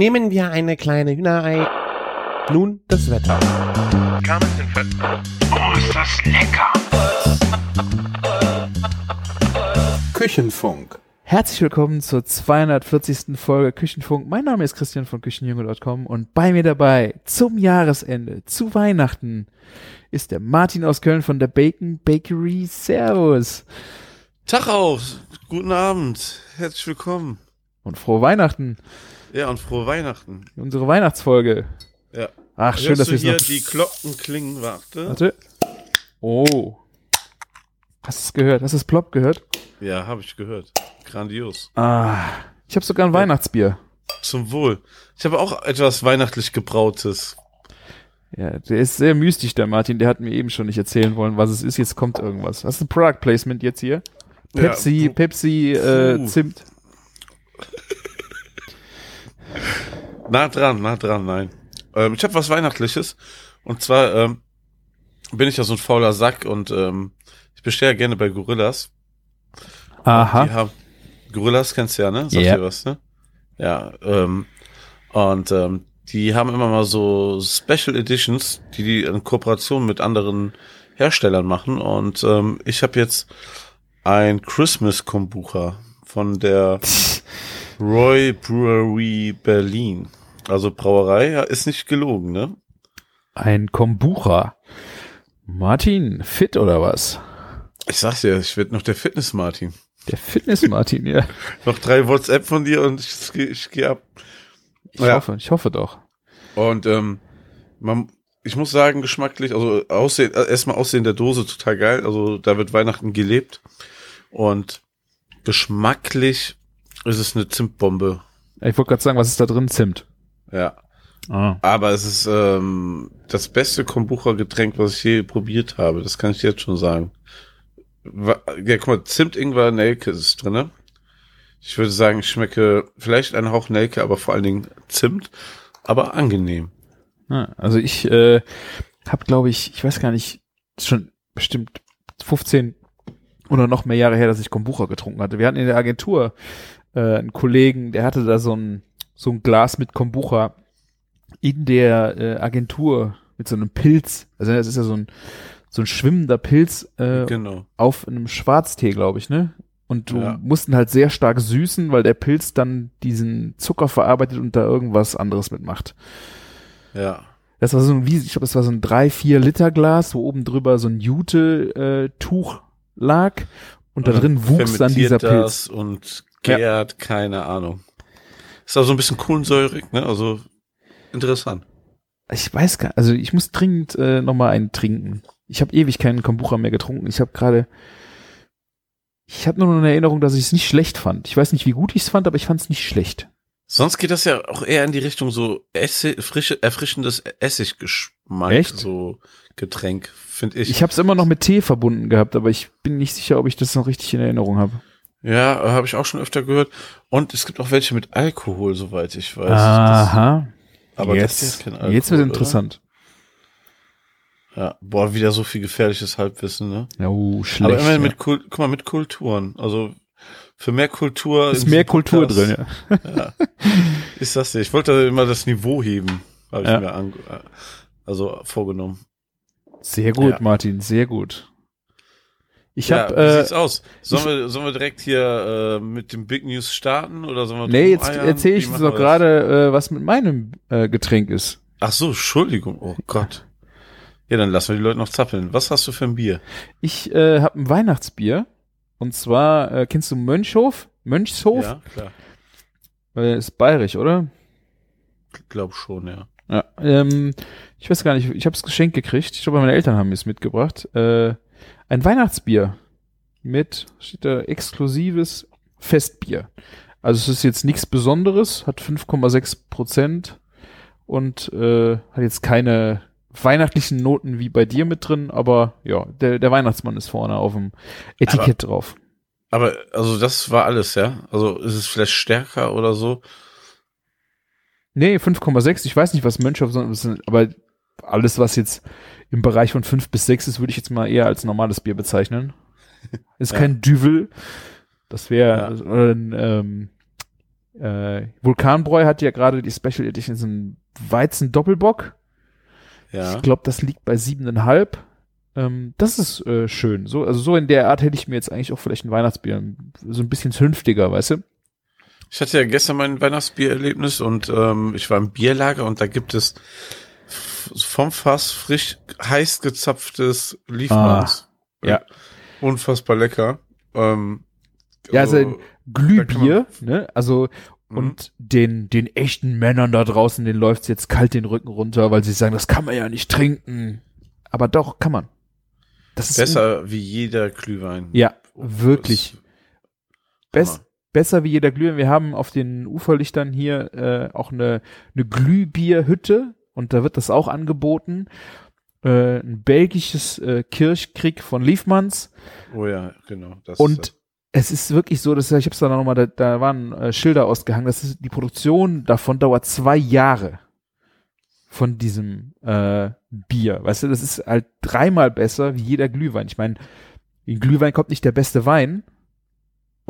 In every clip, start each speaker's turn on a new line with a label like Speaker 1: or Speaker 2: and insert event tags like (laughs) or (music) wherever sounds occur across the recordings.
Speaker 1: Nehmen wir eine kleine Hühnerei. Nun das Wetter.
Speaker 2: Oh, ist das lecker!
Speaker 3: Küchenfunk.
Speaker 4: Herzlich willkommen zur 240. Folge Küchenfunk. Mein Name ist Christian von Küchenjunge.com und bei mir dabei zum Jahresende, zu Weihnachten, ist der Martin aus Köln von der Bacon Bakery. Servus.
Speaker 5: Tag auch, guten Abend, herzlich willkommen.
Speaker 4: Und frohe Weihnachten.
Speaker 5: Ja, und frohe Weihnachten.
Speaker 4: Unsere Weihnachtsfolge.
Speaker 5: Ja.
Speaker 4: Ach, schön,
Speaker 5: Hörst
Speaker 4: dass
Speaker 5: du
Speaker 4: wir
Speaker 5: hier
Speaker 4: noch...
Speaker 5: die Glocken klingen, warte.
Speaker 4: Warte. Oh. Hast du es gehört? Hast du es plopp gehört?
Speaker 5: Ja, habe ich gehört. Grandios.
Speaker 4: Ah. Ich habe sogar ein Weihnachtsbier.
Speaker 5: Zum Wohl. Ich habe auch etwas weihnachtlich gebrautes.
Speaker 4: Ja, der ist sehr mystisch, der Martin. Der hat mir eben schon nicht erzählen wollen, was es ist. Jetzt kommt irgendwas. Hast du ein Product Placement jetzt hier? Pepsi,
Speaker 5: Ja,
Speaker 4: Pepsi, äh. Zimt.
Speaker 5: Nah dran, nah dran, nein. Ähm, ich habe was Weihnachtliches. Und zwar ähm, bin ich ja so ein fauler Sack und ähm, ich bestelle ja gerne bei Gorillas. Die
Speaker 4: Aha.
Speaker 5: haben, Gorillas kennst du ja, ne? Sagt
Speaker 4: Ja.
Speaker 5: dir was, ne? Ja, ähm, und ähm, die haben immer mal so Special Editions, die die in Kooperation mit anderen Herstellern machen. Und ähm, ich habe jetzt ein Christmas Kombucha von der (laughs) Roy Brewery Berlin. Also Brauerei ist nicht gelogen, ne?
Speaker 4: Ein Kombucha. Martin, fit oder was?
Speaker 5: Ich sag's dir, ich werde noch der Fitness Martin.
Speaker 4: Der Fitness-Martin, ja. (laughs)
Speaker 5: Noch drei WhatsApp von dir und ich, geh- ich gehe ab.
Speaker 4: Ich
Speaker 5: Ja.
Speaker 4: hoffe, ich hoffe doch.
Speaker 5: Und ähm, man, ich muss sagen, geschmacklich, also aussehen, äh, erstmal Aussehen der Dose total geil. Also da wird Weihnachten gelebt. Und geschmacklich ist es eine Zimtbombe.
Speaker 4: Ich wollte gerade sagen, was ist da drin? Zimt.
Speaker 5: Ja.
Speaker 4: Ah.
Speaker 5: Aber es ist ähm, das beste Kombucha-Getränk, was ich je probiert habe. Das kann ich jetzt schon sagen. Ja, guck mal, Zimt, Ingwer, Nelke ist drinne. Ich würde sagen, ich schmecke vielleicht einen Hauch Nelke, aber vor allen Dingen Zimt. Aber angenehm.
Speaker 4: Also ich äh, habe, glaube ich, ich weiß gar nicht, ist schon bestimmt 15 oder noch mehr Jahre her, dass ich Kombucha getrunken hatte. Wir hatten in der Agentur äh, einen Kollegen, der hatte da so ein so ein Glas mit Kombucha in der äh, Agentur mit so einem Pilz. Also das ist ja so ein so ein schwimmender Pilz äh,
Speaker 5: Genau.
Speaker 4: auf einem Schwarztee, glaube ich, ne? Und du
Speaker 5: Ja.
Speaker 4: mussten halt sehr stark süßen, weil der Pilz dann diesen Zucker verarbeitet und da irgendwas anderes mitmacht.
Speaker 5: Ja.
Speaker 4: Das war so ein, ich glaube, das war so ein 3, 4 Liter Glas, wo oben drüber so ein Jute-Tuch lag und da drin wuchs dann dieser Pilz.
Speaker 5: und gärt, keine Ahnung. Ist auch so ein bisschen kohlensäurig, ne? Also interessant.
Speaker 4: Ich weiß gar also ich muss dringend äh, nochmal einen trinken. Ich habe ewig keinen Kombucha mehr getrunken. Ich habe gerade, ich habe nur noch eine Erinnerung, dass ich es nicht schlecht fand. Ich weiß nicht, wie gut ich es fand, aber ich fand es nicht schlecht.
Speaker 5: Sonst geht das ja auch eher in die Richtung so Essig, frische, erfrischendes Essiggeschmack,
Speaker 4: Echt?
Speaker 5: so Getränk, finde ich.
Speaker 4: Ich habe es immer noch mit Tee verbunden gehabt, aber ich bin nicht sicher, ob ich das noch richtig in Erinnerung habe.
Speaker 5: Ja, habe ich auch schon öfter gehört. Und es gibt auch welche mit Alkohol, soweit ich weiß.
Speaker 4: Aha.
Speaker 5: Das, aber
Speaker 4: jetzt,
Speaker 5: das ist kein Alkohol,
Speaker 4: jetzt wird
Speaker 5: oder?
Speaker 4: interessant.
Speaker 5: Ja, boah, wieder so viel gefährliches Halbwissen, ne?
Speaker 4: Oh, schlecht.
Speaker 5: aber immerhin
Speaker 4: ja.
Speaker 5: mit Kult, guck mal, mit Kulturen. Also für mehr Kultur
Speaker 4: ist mehr Kultur
Speaker 5: Podcast.
Speaker 4: drin, ja.
Speaker 5: Ja. Ist das nicht? Ich wollte immer das Niveau heben, habe ich
Speaker 4: Ja.
Speaker 5: mir an, also vorgenommen.
Speaker 4: Sehr gut,
Speaker 5: Ja.
Speaker 4: Martin, sehr gut. Ich
Speaker 5: ja,
Speaker 4: hab,
Speaker 5: wie
Speaker 4: äh,
Speaker 5: sieht's aus? Sollen wir, sollen wir direkt hier äh, mit dem Big News starten oder sollen wir
Speaker 4: nee, jetzt erzähle ich doch gerade, äh, was mit meinem äh, Getränk ist.
Speaker 5: Ach so, Entschuldigung. Oh Gott. Ja, dann lassen wir die Leute noch zappeln. Was hast du für ein Bier?
Speaker 4: Ich äh, habe ein Weihnachtsbier. Und zwar, äh, kennst du Mönchhof? Mönchshof?
Speaker 5: Ja, klar.
Speaker 4: Äh, ist bayerisch, oder?
Speaker 5: Glaub schon, ja.
Speaker 4: Ja. Ähm, ich weiß gar nicht, ich habe es geschenkt gekriegt. Ich glaube, meine Eltern haben es mitgebracht. Äh, ein Weihnachtsbier mit, steht da, exklusives Festbier. Also es ist jetzt nichts Besonderes, hat 5,6 Prozent und äh, hat jetzt keine weihnachtlichen Noten wie bei dir mit drin, aber ja, der, der Weihnachtsmann ist vorne auf dem Etikett drauf.
Speaker 5: Aber, also das war alles, ja? Also ist es vielleicht stärker oder so?
Speaker 4: Nee, 5,6. Ich weiß nicht, was Mönchhoff, aber alles, was jetzt im Bereich von 5 bis 6 ist, würde ich jetzt mal eher als normales Bier bezeichnen. (laughs) Ist
Speaker 5: Ja.
Speaker 4: kein Düvel. Das wäre
Speaker 5: Ja.
Speaker 4: oder ein, ähm, Äh, Vulkanbräu hat ja gerade die Special Edition, so ein Weizen-Doppelbock.
Speaker 5: Ja.
Speaker 4: Ich glaube, das liegt bei siebeneinhalb. Ähm, das ist äh, schön. So, also so in der Art hätte ich mir jetzt eigentlich auch vielleicht ein Weihnachtsbier, so ein bisschen zünftiger, weißt du?
Speaker 5: Ich hatte ja gestern mein Weihnachtsbiererlebnis und ähm, ich war im Bierlager und da gibt es vom Fass frisch heiß gezapftes Liefmanns.
Speaker 4: Ah, ja.
Speaker 5: Unfassbar lecker. Ähm,
Speaker 4: Ja, also
Speaker 5: äh,
Speaker 4: Glühbier, ne? Also
Speaker 5: Mhm.
Speaker 4: und den den echten Männern da draußen, den läuft's jetzt kalt den Rücken runter, weil sie sagen, das kann man ja nicht trinken. Aber doch kann man. Das ist
Speaker 5: besser wie jeder Glühwein.
Speaker 4: Ja, wirklich.
Speaker 5: Hammer.
Speaker 4: besser wie jeder Glühwein. Wir haben auf den Uferlichtern hier äh, auch eine, eine Glühbierhütte und da wird das auch angeboten. Äh, ein belgisches äh, Kirchkrieg von Liefmanns.
Speaker 5: Oh ja, genau. Das
Speaker 4: Und es ist wirklich so, dass ich habe es dann nochmal, da, da waren äh, Schilder ausgehangen, das ist, die Produktion davon dauert zwei Jahre von diesem äh, Bier. Weißt du, das ist halt dreimal besser wie jeder Glühwein. Ich meine, in Glühwein kommt nicht der beste Wein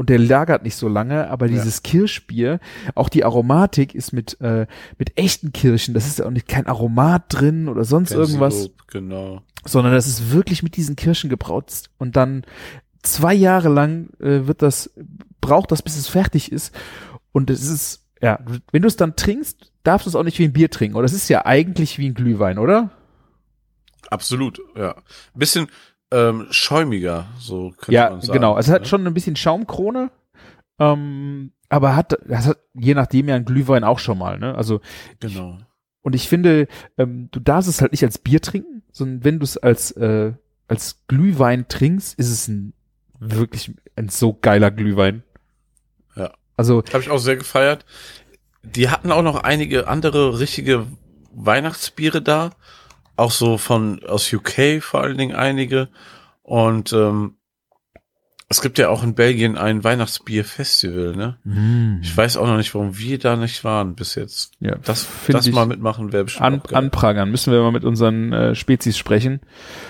Speaker 4: und der lagert nicht so lange, aber
Speaker 5: Ja.
Speaker 4: dieses Kirschbier, auch die Aromatik ist mit äh, mit echten Kirschen. Das ist ja auch nicht kein Aromat drin oder sonst
Speaker 5: Kein
Speaker 4: irgendwas
Speaker 5: Sirup, Genau.
Speaker 4: sondern das ist wirklich mit diesen Kirschen gebraut und dann zwei Jahre lang äh, wird das, braucht das, bis es fertig ist und es ist, ja, wenn du es dann trinkst, darfst du es auch nicht wie ein Bier trinken, oder es ist ja eigentlich wie ein Glühwein, oder?
Speaker 5: Absolut, ja. Bisschen ähm, schäumiger, so könnte
Speaker 4: ja,
Speaker 5: man sagen.
Speaker 4: genau, also es hat
Speaker 5: ne?
Speaker 4: schon ein bisschen Schaumkrone, ähm, aber hat, das hat je nachdem ja ein Glühwein auch schon mal, ne, also
Speaker 5: Genau.
Speaker 4: Und ich finde, ähm, du darfst es halt nicht als Bier trinken, sondern wenn du es als, äh, als Glühwein trinkst, ist es ein wirklich ein so geiler Glühwein.
Speaker 5: Ja.
Speaker 4: Also,
Speaker 5: Habe ich auch sehr gefeiert. Die hatten auch noch einige andere richtige Weihnachtsbiere da. Auch so von aus UK vor allen Dingen einige. Und ähm, es gibt ja auch in Belgien ein Weihnachtsbierfestival, ne? Ich weiß auch noch nicht, warum wir da nicht waren bis jetzt.
Speaker 4: ja,
Speaker 5: Das, das
Speaker 4: ich
Speaker 5: mal mitmachen wäre bestimmt
Speaker 4: an, anprangern. Müssen wir mal mit unseren äh, Spezies sprechen.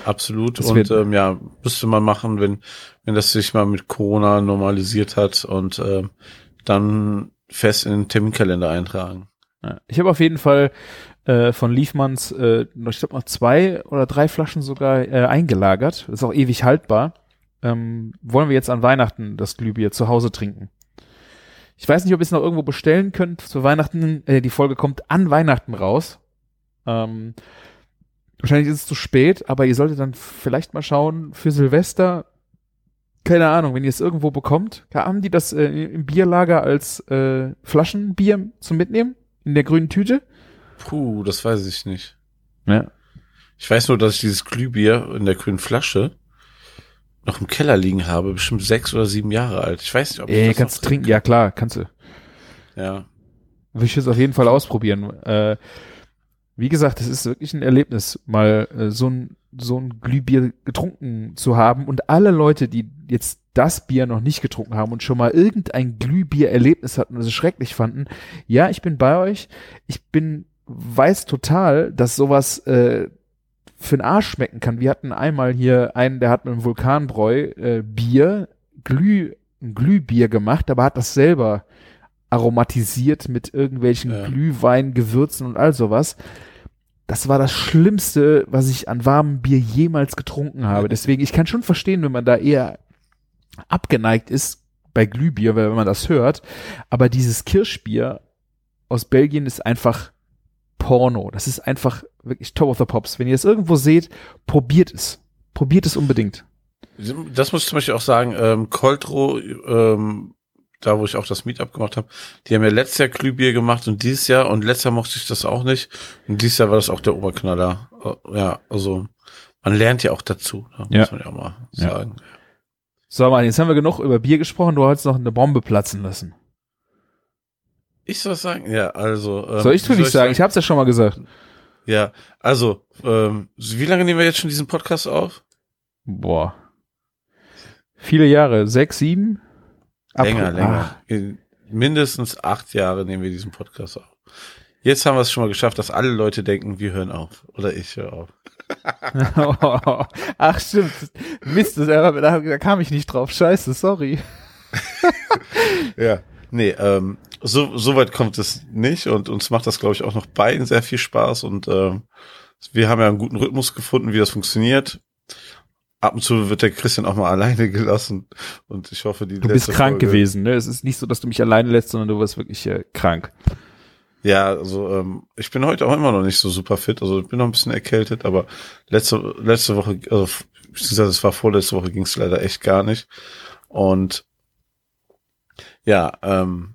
Speaker 5: Absolut.
Speaker 4: Das
Speaker 5: und ähm, ja, müsste man machen, wenn, wenn das sich mal mit Corona normalisiert hat und ähm, dann fest in den Terminkalender eintragen.
Speaker 4: Ja. Ich habe auf jeden Fall äh, von Liefmanns, äh, ich glaube noch zwei oder drei Flaschen sogar äh, eingelagert. Ist auch ewig haltbar. Ähm, wollen wir jetzt an Weihnachten das Glühbier zu Hause trinken? Ich weiß nicht, ob ihr es noch irgendwo bestellen könnt zu Weihnachten. Äh, die Folge kommt an Weihnachten raus. Ähm, wahrscheinlich ist es zu spät, aber ihr solltet dann vielleicht mal schauen für Silvester. Keine Ahnung, wenn ihr es irgendwo bekommt, haben die das äh, im Bierlager als äh, Flaschenbier zum Mitnehmen in der grünen Tüte?
Speaker 5: Puh, das weiß ich nicht.
Speaker 4: Ja.
Speaker 5: Ich weiß nur, dass ich dieses Glühbier in der grünen Flasche noch im Keller liegen habe, bestimmt sechs oder sieben Jahre alt. Ich weiß nicht, ob ich
Speaker 4: Ey,
Speaker 5: das
Speaker 4: kannst du trinken? Ja, klar, kannst du.
Speaker 5: Ja.
Speaker 4: Will ich jetzt auf jeden Fall ausprobieren. Äh, wie gesagt, es ist wirklich ein Erlebnis, mal äh, so ein so ein Glühbier getrunken zu haben und alle Leute, die jetzt das Bier noch nicht getrunken haben und schon mal irgendein Glühbier-Erlebnis hatten und es schrecklich fanden, ja, ich bin bei euch. Ich bin weiß total, dass sowas äh, für den Arsch schmecken kann. Wir hatten einmal hier einen, der hat mit einem Vulkanbräu äh, Bier, Glüh, ein Glühbier gemacht, aber hat das selber aromatisiert mit irgendwelchen
Speaker 5: Ja.
Speaker 4: Glühwein, Gewürzen und all sowas. Das war das Schlimmste, was ich an warmem Bier jemals getrunken habe. Deswegen, ich kann schon verstehen, wenn man da eher abgeneigt ist bei Glühbier, weil wenn man das hört. Aber dieses Kirschbier aus Belgien ist einfach Porno. Das ist einfach wirklich Top of the Pops. Wenn ihr es irgendwo seht, probiert es. Probiert es unbedingt.
Speaker 5: Das muss ich zum Beispiel auch sagen, ähm, Coltro, ähm, da wo ich auch das Meetup gemacht habe, die haben ja letztes Jahr Glühbier gemacht und dieses Jahr und letztes Jahr mochte ich das auch nicht und dieses Jahr war das auch der Oberknaller. Äh, Ja, also man lernt ja auch dazu, ne?
Speaker 4: Ja.
Speaker 5: muss man ja auch mal
Speaker 4: Ja.
Speaker 5: sagen.
Speaker 4: So, Mann, jetzt haben wir genug über Bier gesprochen. Du hast noch eine Bombe platzen lassen.
Speaker 5: Ich soll sagen? Ja, also. Ähm,
Speaker 4: Soll ich du nicht sagen? Ich hab's ja schon mal gesagt.
Speaker 5: Ja, also, ähm, wie lange nehmen wir jetzt schon diesen Podcast auf?
Speaker 4: Boah. Viele Jahre. Sechs, sieben?
Speaker 5: Länger,
Speaker 4: April-
Speaker 5: länger. In mindestens acht Jahre nehmen wir diesen Podcast auf. Jetzt haben wir es schon mal geschafft, dass alle Leute denken, wir hören auf. Oder ich höre auf.
Speaker 4: Ach, (laughs) Ach, stimmt. Mist, das, da, da kam ich nicht drauf. Scheiße, sorry. (laughs)
Speaker 5: Ja. Nee, ähm, so, so weit kommt es nicht und uns macht das, glaube ich, auch noch beiden sehr viel Spaß und ähm, wir haben ja einen guten Rhythmus gefunden, wie das funktioniert. Ab und zu wird der Christian auch mal alleine (laughs) gelassen und ich hoffe, die
Speaker 4: Du bist krank
Speaker 5: Folge,
Speaker 4: gewesen, ne? Es ist nicht so, dass du mich alleine lässt, sondern du warst wirklich äh, krank.
Speaker 5: Ja, also ähm, ich bin heute auch immer noch nicht so super fit, also ich bin noch ein bisschen erkältet, aber letzte letzte Woche, also es war vorletzte Woche, ging es leider echt gar nicht. Und ja, ähm,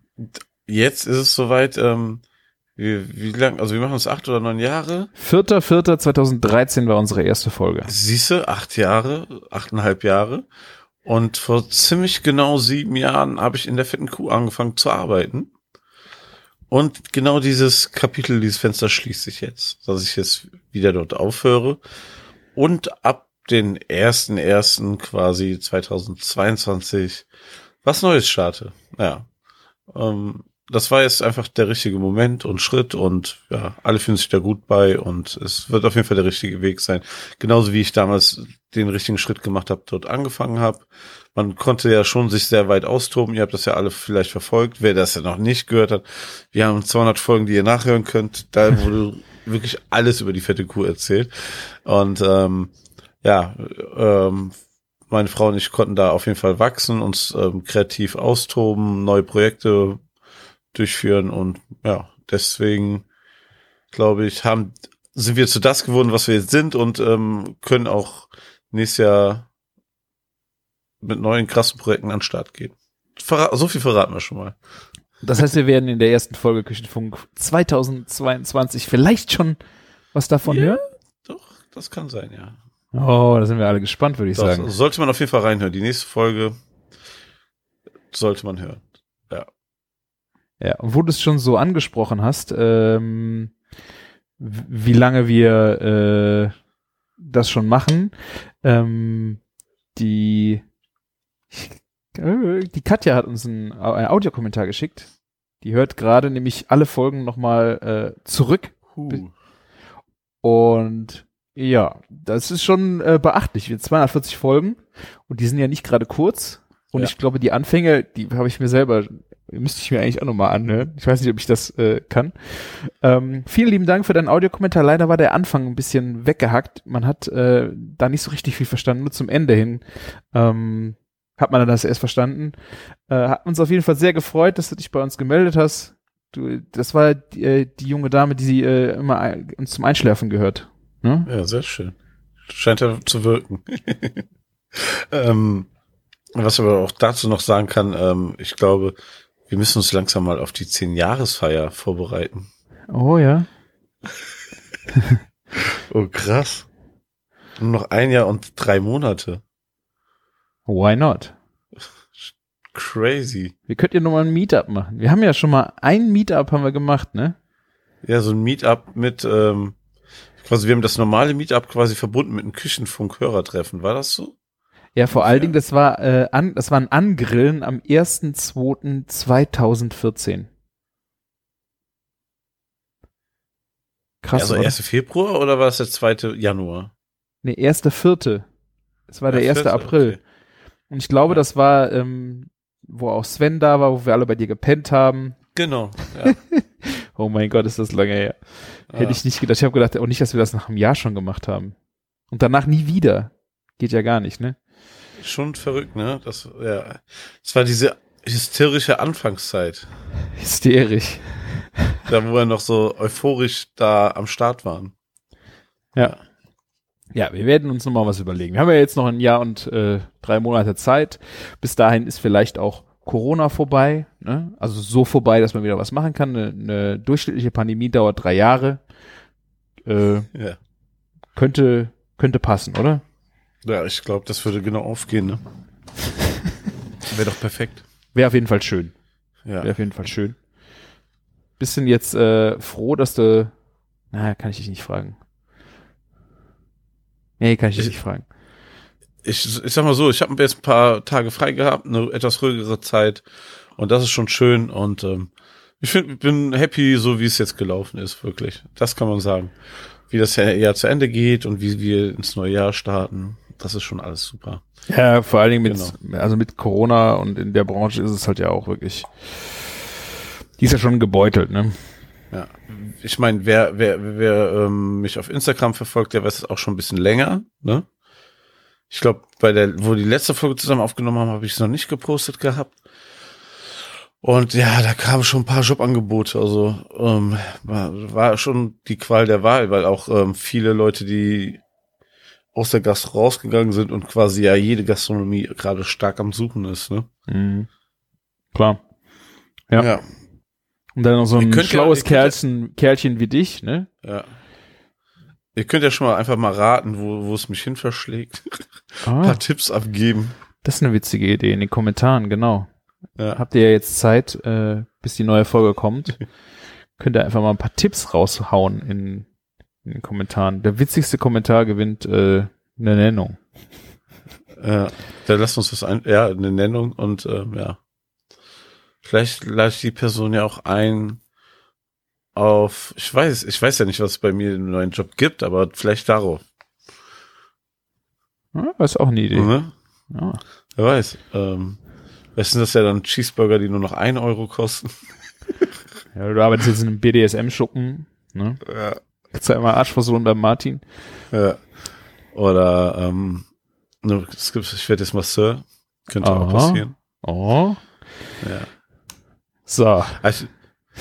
Speaker 5: jetzt ist es soweit, ähm, wie, wie lang, also wir machen es acht oder neun Jahre.
Speaker 4: 4.4.2013 war unsere erste Folge.
Speaker 5: Siehste, acht Jahre, achteinhalb Jahre. Und vor ziemlich genau sieben Jahren habe ich in der fetten Kuh angefangen zu arbeiten. Und genau dieses Kapitel, dieses Fenster schließt sich jetzt, dass ich jetzt wieder dort aufhöre und ab den ersten ersten quasi 2022 was Neues starte. Ja, ähm, das war jetzt einfach der richtige Moment und Schritt und ja, alle fühlen sich da gut bei und es wird auf jeden Fall der richtige Weg sein. Genauso wie ich damals den richtigen Schritt gemacht habe, dort angefangen habe. Man konnte ja schon sich sehr weit austoben. Ihr habt das ja alle vielleicht verfolgt. Wer das ja noch nicht gehört hat, wir haben 200 Folgen, die ihr nachhören könnt. Da wurde (laughs) wirklich alles über die fette Kuh erzählt. Und ähm, ja, ähm, meine Frau und ich konnten da auf jeden Fall wachsen, uns ähm, kreativ austoben, neue Projekte durchführen und ja, deswegen glaube ich, haben sind wir zu das geworden, was wir jetzt sind und ähm, können auch nächstes Jahr mit neuen krassen Projekten an den Start gehen. Verra so viel verraten wir schon mal.
Speaker 4: Das heißt, wir werden in der ersten Folge Küchenfunk 2022 vielleicht schon was davon
Speaker 5: Ja.
Speaker 4: hören?
Speaker 5: Doch, das kann sein, ja.
Speaker 4: Oh, da sind wir alle gespannt, würde ich
Speaker 5: Doch,
Speaker 4: sagen.
Speaker 5: sollte man auf jeden Fall reinhören. Die nächste Folge sollte man hören.
Speaker 4: Ja, und wo du es schon so angesprochen hast, ähm, wie lange wir äh, das schon machen, ähm, die äh, (laughs) die Katja hat uns einen, einen Audiokommentar geschickt. Die hört gerade nämlich alle Folgen nochmal äh, zurück
Speaker 5: Huh.
Speaker 4: und ja, das ist schon äh, beachtlich. Wir 240 Folgen und die sind ja nicht gerade kurz. Und
Speaker 5: Ja.
Speaker 4: ich glaube, die Anfänge, die habe ich mir selber, müsste ich mir eigentlich auch nochmal anhören. Ich weiß nicht, ob ich das äh, kann. Ähm, vielen lieben Dank für deinen Audiokommentar. Leider war der Anfang ein bisschen weggehackt. Man hat äh, da nicht so richtig viel verstanden. Nur zum Ende hin ähm, hat man dann das erst verstanden. Äh, hat uns auf jeden Fall sehr gefreut, dass du dich bei uns gemeldet hast. Du, das war die, äh, die junge Dame, die äh, immer ein, uns zum Einschläfen gehört. Ne?
Speaker 5: Ja, sehr schön. Scheint ja zu wirken. (laughs) ähm, was aber auch dazu noch sagen kann, ähm, ich glaube, wir müssen uns langsam mal auf die 10-Jahresfeier vorbereiten.
Speaker 4: Oh ja. (laughs)
Speaker 5: Oh, krass. Nur noch ein Jahr und drei Monate.
Speaker 4: Why not?
Speaker 5: Crazy.
Speaker 4: Wir könnten ja nochmal ein Meetup machen. Wir haben ja schon mal ein Meetup haben wir gemacht, ne?
Speaker 5: Ja, so ein Meetup mit, ähm, quasi, wir haben das normale Meetup quasi verbunden mit einem Küchenfunk-Hörertreffen. War das so?
Speaker 4: Ja, vor allen. Dingen, das war, äh, an, das war ein Angrillen am 1.2.2014. Krass,
Speaker 5: also
Speaker 4: oder?
Speaker 5: 1. Februar oder war das der 2. Januar?
Speaker 4: Nee, 1.4. Es war der
Speaker 5: Ja,
Speaker 4: 1.
Speaker 5: vierte,
Speaker 4: April.
Speaker 5: okay.
Speaker 4: Und ich glaube,
Speaker 5: Ja.
Speaker 4: das war, ähm, wo auch Sven da war, wo wir alle bei dir gepennt haben.
Speaker 5: Genau. Ja. (laughs)
Speaker 4: Oh mein Gott, ist das lange her. Hätte
Speaker 5: Ah.
Speaker 4: ich nicht gedacht. Ich habe gedacht, auch nicht, dass wir das nach einem Jahr schon gemacht haben. Und danach nie wieder. Geht ja gar nicht, ne?
Speaker 5: Schon verrückt, ne? Das, ja. Das war diese hysterische Anfangszeit,
Speaker 4: Hysterisch.
Speaker 5: da wo wir noch so euphorisch da am Start waren.
Speaker 4: Ja. Ja, wir werden uns nochmal was überlegen. Wir haben ja jetzt noch ein Jahr und äh, drei Monate Zeit. Bis dahin ist vielleicht auch Corona vorbei. Ne? Also so vorbei, dass man wieder was machen kann. Eine, eine durchschnittliche Pandemie dauert drei Jahre. Äh,
Speaker 5: Ja.
Speaker 4: könnte, könnte passen, oder?
Speaker 5: Ja, ich glaube, das würde genau aufgehen, ne? (laughs) Wäre doch perfekt.
Speaker 4: Wäre auf jeden Fall schön.
Speaker 5: Ja.
Speaker 4: Wäre auf jeden Fall schön. Bist denn jetzt äh, froh, dass du. Na, kann ich dich nicht fragen. Nee, kann ich dich
Speaker 5: Ich-
Speaker 4: nicht fragen.
Speaker 5: Ich, ich sag mal so, ich habe jetzt ein paar Tage frei gehabt, eine etwas ruhigere Zeit und das ist schon schön und ähm, ich find, bin happy, so wie es jetzt gelaufen ist, wirklich. Das kann man sagen. Wie das Jahr zu Ende geht und wie wir ins neue Jahr starten, das ist schon alles super.
Speaker 4: Ja, vor allen Dingen mit,
Speaker 5: Genau.
Speaker 4: also mit Corona und in der Branche ist es halt ja auch wirklich Die ist ja schon gebeutelt, ne?
Speaker 5: Ja. Ich meine, wer, wer, wer ähm, mich auf Instagram verfolgt, der weiß es auch schon ein bisschen länger, ne? Ich glaube, bei der, wo die letzte Folge zusammen aufgenommen haben, habe ich es noch nicht gepostet gehabt. Und ja, da kamen schon ein paar Jobangebote. Also ähm, war, war schon die Qual der Wahl, weil auch ähm, viele Leute, die aus der Gastro rausgegangen sind und quasi ja jede Gastronomie gerade stark am Suchen ist, ne?
Speaker 4: Mhm. Klar. Ja.
Speaker 5: ja.
Speaker 4: Und dann noch so ein
Speaker 5: ja-
Speaker 4: schlaues
Speaker 5: ja-
Speaker 4: Kerlchen, Kerlchen wie dich, ne?
Speaker 5: Ja. Ihr könnt ja schon mal einfach mal raten, wo, wo es mich hin verschlägt. Ein
Speaker 4: Ah,
Speaker 5: paar Tipps abgeben.
Speaker 4: das ist eine witzige Idee in den Kommentaren, genau.
Speaker 5: Ja.
Speaker 4: Habt ihr ja jetzt Zeit, äh, bis die neue Folge kommt. (laughs) Könnt ihr einfach mal ein paar Tipps raushauen in, in den Kommentaren. Der witzigste Kommentar gewinnt äh, eine Nennung.
Speaker 5: Ja, dann lasst uns was ein, ja, eine Nennung und ähm, ja. Vielleicht lade ich die Person ja auch ein auf, ich weiß, ich weiß ja nicht, was es bei mir einen neuen Job gibt, aber vielleicht darauf.
Speaker 4: Ja, das ist auch eine Idee.
Speaker 5: Ne?
Speaker 4: Ja.
Speaker 5: Wer weiß. Ähm, weißt du, das ja dann Cheeseburger, die nur noch ein Euro kosten?
Speaker 4: ja, du arbeitest jetzt in einem BDSM-Schuppen, ne?
Speaker 5: Ja.
Speaker 4: Du einmal Arschversohlen beim Martin?
Speaker 5: ja. Oder ähm, ne, es gibt, ich werde jetzt Masseur. Könnte auch
Speaker 4: Aha.
Speaker 5: passieren.
Speaker 4: Oh.
Speaker 5: Ja.
Speaker 4: So.
Speaker 5: Also,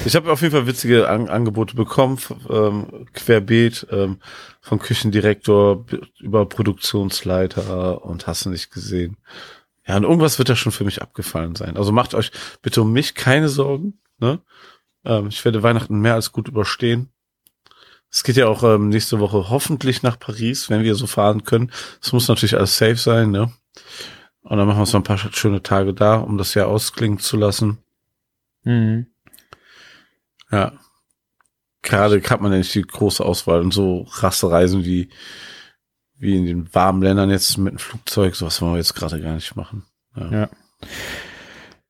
Speaker 5: ich habe auf jeden Fall witzige An Angebote bekommen, ähm, querbeet, ähm, vom Küchendirektor über Produktionsleiter und hast du nicht gesehen. Ja, und irgendwas wird da schon für mich abgefallen sein. Also macht euch bitte um mich keine Sorgen. Ne? Ähm, ich werde Weihnachten mehr als gut überstehen. Es geht ja auch ähm, nächste Woche hoffentlich nach Paris, wenn wir so fahren können. Es muss natürlich alles safe sein, ne? Und dann machen wir uns noch ein paar schöne Tage da, um das Jahr ausklingen zu lassen.
Speaker 4: Mhm.
Speaker 5: Ja. Gerade hat man ja nicht die große Auswahl und so krasse Reisen wie, wie in den warmen Ländern jetzt mit dem Flugzeug, sowas wollen wir jetzt gerade gar nicht machen. Ja.
Speaker 4: Ja.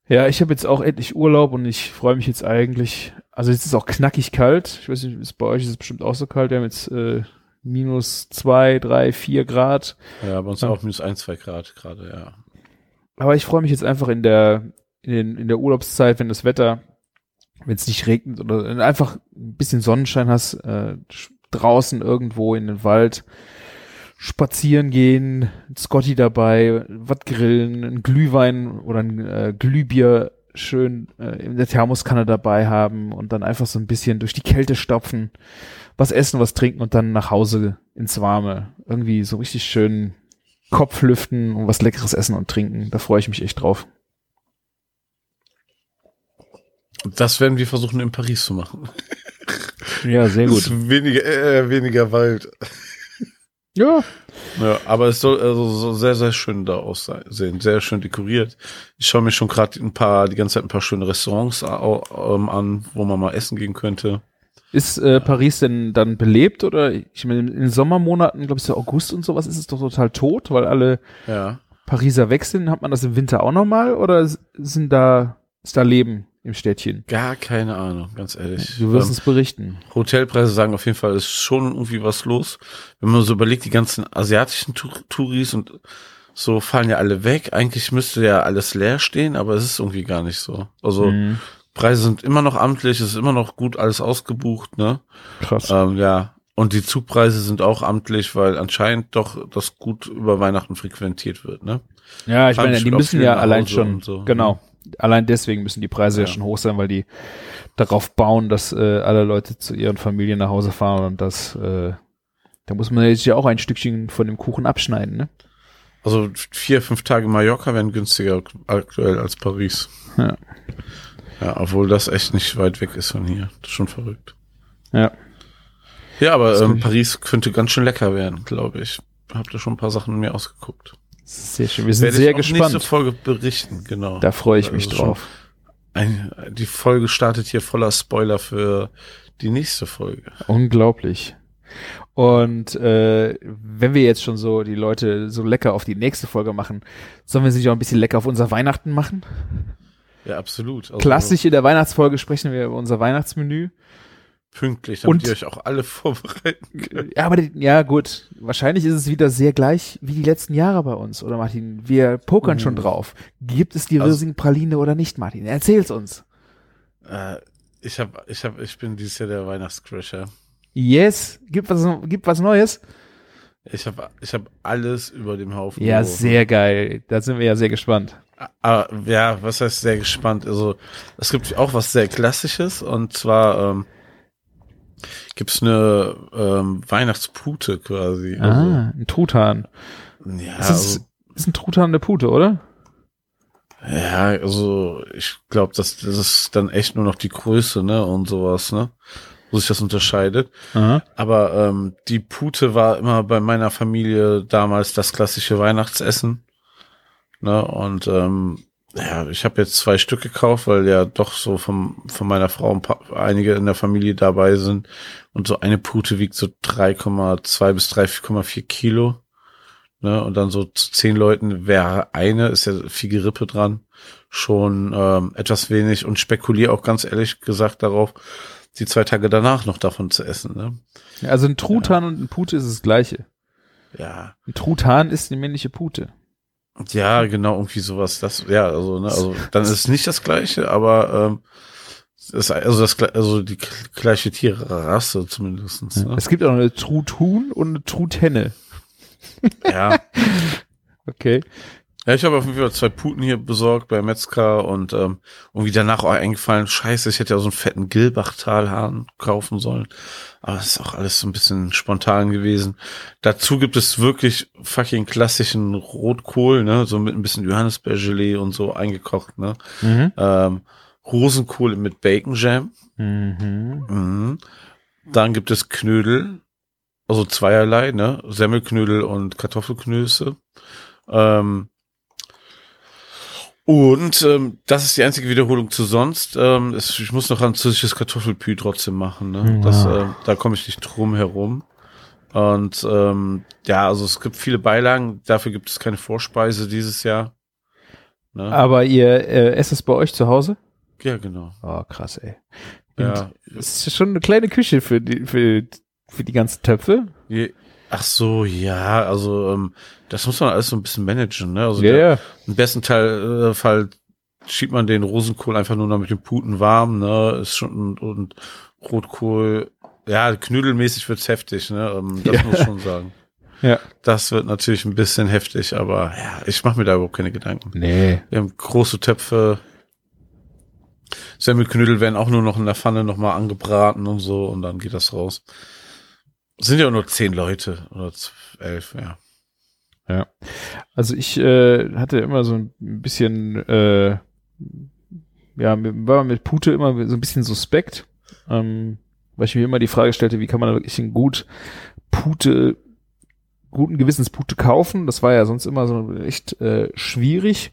Speaker 4: Ja, ich habe jetzt auch endlich Urlaub und ich freue mich jetzt eigentlich. Also jetzt ist es auch knackig kalt. Ich weiß nicht, ist bei euch ist es bestimmt auch so kalt. Wir haben jetzt äh, minus zwei, drei, vier Grad.
Speaker 5: Ja, bei uns
Speaker 4: Ja.
Speaker 5: auch minus ein, zwei Grad gerade, ja.
Speaker 4: Aber ich freue mich jetzt einfach in der in, den, in der Urlaubszeit, wenn das Wetter, wenn es nicht regnet oder einfach ein bisschen Sonnenschein hast, äh, draußen irgendwo in den Wald spazieren gehen, Scotty dabei, was grillen, ein Glühwein oder ein äh, Glühbier schön äh, in der Thermoskanne dabei haben und dann einfach so ein bisschen durch die Kälte stopfen, was essen, was trinken und dann nach Hause ins Warme. Irgendwie so richtig schön Kopf lüften und was Leckeres essen und trinken. Da freue ich mich echt drauf.
Speaker 5: Das werden wir versuchen in Paris zu machen. (laughs)
Speaker 4: Ja, sehr
Speaker 5: ist Weniger, äh, weniger Wald. (laughs)
Speaker 4: Ja,
Speaker 5: Ja, aber es soll also so sehr, sehr schön da aussehen. Sehr schön dekoriert. Ich schaue mir schon gerade ein paar, die ganze Zeit ein paar schöne Restaurants au- ähm, an, wo man mal essen gehen könnte.
Speaker 4: Ist äh, Paris denn dann belebt oder ich meine, in den Sommermonaten, glaube ich, so August und sowas, ist es doch total tot, weil alle
Speaker 5: Ja.
Speaker 4: Pariser wechseln. Hat man das im Winter auch nochmal oder sind da, ist da Leben im Städtchen?
Speaker 5: Gar keine Ahnung, ganz ehrlich.
Speaker 4: Du wirst
Speaker 5: Ähm,
Speaker 4: es berichten.
Speaker 5: Hotelpreise sagen auf jeden Fall, ist schon irgendwie was los. Wenn man so überlegt, die ganzen asiatischen Tour Touris und so fallen ja alle weg. Eigentlich müsste ja alles leer stehen, aber es ist irgendwie gar nicht so. Also
Speaker 4: Mhm.
Speaker 5: Preise sind immer noch amtlich, es ist immer noch gut alles ausgebucht, ne?
Speaker 4: Krass.
Speaker 5: Ähm, ja. Und die Zugpreise sind auch amtlich, weil anscheinend doch das gut über Weihnachten frequentiert wird, ne?
Speaker 4: ja, ich
Speaker 5: fahren
Speaker 4: meine, die müssen ja allein schon,
Speaker 5: so.
Speaker 4: genau. Allein deswegen müssen die Preise ja.
Speaker 5: Ja.
Speaker 4: schon hoch sein, weil die darauf bauen, dass äh, alle Leute zu ihren Familien nach Hause fahren und das, äh, da muss man jetzt ja auch ein Stückchen von dem Kuchen abschneiden, ne?
Speaker 5: Also vier, fünf Tage Mallorca wären günstiger aktuell als Paris.
Speaker 4: Ja.
Speaker 5: Ja, obwohl das echt nicht weit weg ist von hier. Das ist schon verrückt.
Speaker 4: Ja.
Speaker 5: Ja, aber ähm, Paris könnte ganz schön lecker werden, glaube ich. Habt ihr schon ein paar Sachen mir ausgeguckt.
Speaker 4: Sehr schön. Wir sind
Speaker 5: Werde ich
Speaker 4: sehr
Speaker 5: auch
Speaker 4: gespannt.
Speaker 5: nächste Folge berichten, genau.
Speaker 4: Da freue ich mich
Speaker 5: Also schon
Speaker 4: drauf.
Speaker 5: Ein, die Folge startet hier voller Spoiler für die nächste Folge.
Speaker 4: Unglaublich. Und äh, wenn wir jetzt schon so die Leute so lecker auf die nächste Folge machen, sollen wir sie auch ein bisschen lecker auf unser Weihnachten machen?
Speaker 5: Ja, absolut. Also
Speaker 4: Klassisch in der Weihnachtsfolge sprechen wir über unser Weihnachtsmenü.
Speaker 5: Pünktlich, damit
Speaker 4: Und-
Speaker 5: ihr euch auch alle (laughs) vorbereiten könnt.
Speaker 4: Ja, aber die, ja gut, wahrscheinlich ist es wieder sehr gleich wie die letzten Jahre bei uns, oder Martin? Wir pokern schon
Speaker 5: Mhm.
Speaker 4: drauf. Gibt es die
Speaker 5: Also-
Speaker 4: riesigen Praline oder nicht, Martin? Erzähl's uns.
Speaker 5: Äh, Ich hab, ich hab, ich bin dieses Jahr der Weihnachtscrasher.
Speaker 4: Yes, gibt was, gibt was Neues.
Speaker 5: Ich habe ich hab alles über dem Haufen.
Speaker 4: Ja,
Speaker 5: geworfen.
Speaker 4: sehr geil. Da sind wir ja sehr gespannt.
Speaker 5: Aber ja, was heißt sehr gespannt? Also es gibt auch was sehr Klassisches und zwar ähm, gibt's eine ähm, Weihnachtspute quasi. Also,
Speaker 4: Ah, ein Truthahn.
Speaker 5: ja,
Speaker 4: Das
Speaker 5: also,
Speaker 4: ist, ist ein Truthahn eine Pute, oder?
Speaker 5: ja, also ich glaube, das, das ist dann echt nur noch die Größe, ne, und sowas, ne, wo sich das unterscheidet.
Speaker 4: Aha.
Speaker 5: Aber ähm, die Pute war immer bei meiner Familie damals das klassische Weihnachtsessen. Ne? Und ähm, ja, ich habe jetzt zwei Stück gekauft, weil ja doch so vom, von meiner Frau ein paar, einige in der Familie dabei sind. Und so eine Pute wiegt so 3,2 bis 3,4 Kilo. Ne? Und dann so zu zehn Leuten wäre eine, ist ja viel Gerippe dran, schon ähm, etwas wenig und spekuliere auch ganz ehrlich gesagt darauf, die zwei Tage danach noch davon zu essen. Ne?
Speaker 4: Also ein Truthahn und ein Pute ist das gleiche.
Speaker 5: Ja,
Speaker 4: Ein Truthahn ist eine männliche Pute.
Speaker 5: Ja, genau, irgendwie sowas. Das, ja, also, ne, also dann ist es nicht das gleiche, aber ähm, ist also das also die gleiche Tierrasse zumindestens. Ne?
Speaker 4: Es gibt auch eine Truthuhn und eine Truthenne.
Speaker 5: Ja. (laughs)
Speaker 4: Okay.
Speaker 5: Ja, ich habe auf jeden Fall zwei Puten hier besorgt bei Metzger und ähm, irgendwie danach auch eingefallen, scheiße, ich hätte ja so einen fetten Gilbachtalhahn kaufen sollen. Aber das ist auch alles so ein bisschen spontan gewesen. Dazu gibt es wirklich fucking klassischen Rotkohl, ne, so mit ein bisschen Johannisbeergelee und so eingekocht, ne.
Speaker 4: Mhm.
Speaker 5: Ähm, Rosenkohl mit Bacon Jam.
Speaker 4: Mhm.
Speaker 5: Mhm. Dann gibt es Knödel, also zweierlei, ne? Semmelknödel und Kartoffelknöße. Ähm, und ähm, das ist die einzige Wiederholung zu sonst. Ähm, es, ich muss noch französisches Kartoffelpü trotzdem machen. Ne? Das,
Speaker 4: Ja.
Speaker 5: äh, da komme ich nicht drum herum. Und ähm, ja, also es gibt viele Beilagen. Dafür gibt es keine Vorspeise dieses Jahr. Ne?
Speaker 4: Aber ihr äh, esst es bei euch zu Hause?
Speaker 5: Ja, genau.
Speaker 4: Oh, krass, ey.
Speaker 5: Ja.
Speaker 4: Es ist schon eine kleine Küche für die, für, für die ganzen Töpfe.
Speaker 5: Je- Ach so, ja, also ähm, das muss man alles so ein bisschen managen, ne? Also
Speaker 4: Ja,
Speaker 5: der, im besten Teil äh, Fall schiebt man den Rosenkohl einfach nur noch mit dem Puten warm, ne? Ist schon und, und Rotkohl, ja, knödelmäßig wird's heftig, ne? Ähm, das
Speaker 4: Ja.
Speaker 5: muss ich schon sagen.
Speaker 4: Ja.
Speaker 5: Das wird natürlich ein bisschen heftig, aber ja, ich mache mir da überhaupt keine Gedanken.
Speaker 4: Nee.
Speaker 5: Wir haben große Töpfe. Semmelknödel werden auch nur noch in der Pfanne nochmal angebraten und so und dann geht das raus. Sind ja nur zehn Leute oder elf, ja.
Speaker 4: Also ich äh, hatte immer so ein bisschen, äh, ja, war mit Pute immer so ein bisschen suspekt, ähm, weil ich mir immer die Frage stellte, wie kann man wirklich ein gut Pute, guten Gewissens Pute kaufen? Das war ja sonst immer so echt äh, schwierig.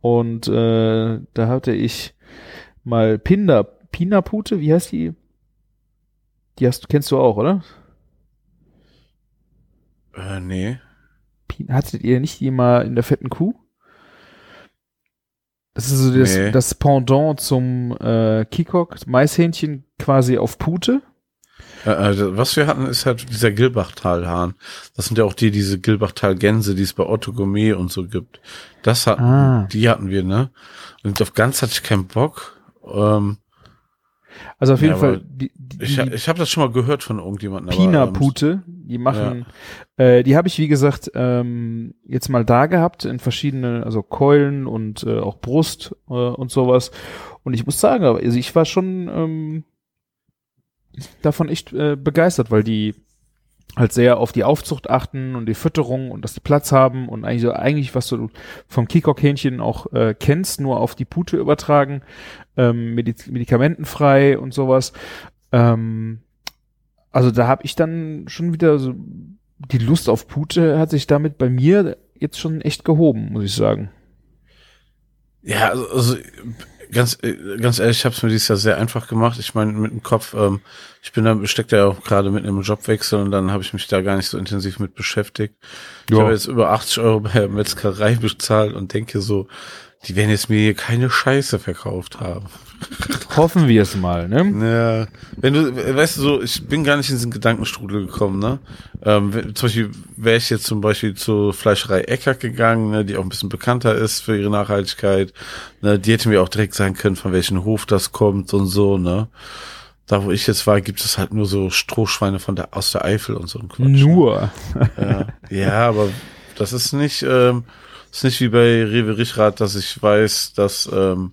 Speaker 4: Und äh, da hatte ich mal Pinder, Pina Pute, wie heißt die? Die hast, kennst du auch, oder?
Speaker 5: Äh, nee.
Speaker 4: Hattet ihr nicht die mal in der fetten Kuh? Das ist so das,
Speaker 5: Nee.
Speaker 4: das Pendant zum äh, Kikok, Maishähnchen quasi auf Pute.
Speaker 5: Äh, äh, was wir hatten, ist halt dieser Gilbachtalhahn. Das sind ja auch die, diese Gilbachtal-Gänse, die es bei Otto Gourmet und so gibt. Das hatten,
Speaker 4: Ah.
Speaker 5: die hatten wir, ne? Und auf ganz hatte ich keinen Bock. Ähm,
Speaker 4: Also auf jeden
Speaker 5: Ja,
Speaker 4: Fall die, die,
Speaker 5: ich ich habe das schon mal gehört von irgendjemandem. ähm,
Speaker 4: Pute, die machen, äh, die habe ich wie gesagt ähm, jetzt mal da gehabt in verschiedenen, also Keulen und äh, auch Brust äh, und sowas. Und ich muss sagen, also ich war schon ähm, davon echt äh, begeistert, weil die halt sehr auf die Aufzucht achten und die Fütterung und dass die Platz haben und eigentlich so eigentlich was du vom Kikok-Hähnchen auch äh, kennst, nur auf die Pute übertragen, ähm, mediz medikamentenfrei und sowas. Ähm, also da habe ich dann schon wieder so die Lust auf Pute hat sich damit bei mir jetzt schon echt gehoben, muss ich sagen.
Speaker 5: Ja, also, also ganz, äh, ganz ehrlich, ich habe es mir dieses Jahr sehr einfach gemacht. Ich meine, mit dem Kopf, ähm, ich bin da, steckt ja auch gerade mit einem Jobwechsel und dann habe ich mich da gar nicht so intensiv mit beschäftigt. Ich
Speaker 4: Ja.
Speaker 5: habe jetzt über 80 Euro bei der Metzgerei (laughs) bezahlt und denke so, die werden jetzt mir hier keine Scheiße verkauft haben.
Speaker 4: Hoffen wir es mal, ne?
Speaker 5: Ja, wenn du, weißt du so, ich bin gar nicht in diesen Gedankenstrudel gekommen, ne? Ähm, zum Beispiel wäre ich jetzt zum Beispiel zur Fleischerei Eckert gegangen, ne, die auch ein bisschen bekannter ist für ihre Nachhaltigkeit. Ne, die hätte mir auch direkt sagen können, von welchem Hof das kommt und so, ne? Da, wo ich jetzt war, gibt es halt nur so Strohschweine von der, aus der Eifel und so ein Quatsch.
Speaker 4: Nur.
Speaker 5: Ja, ja aber das ist nicht, ähm, ist nicht wie bei Rewe Richrath, dass ich weiß, dass ähm,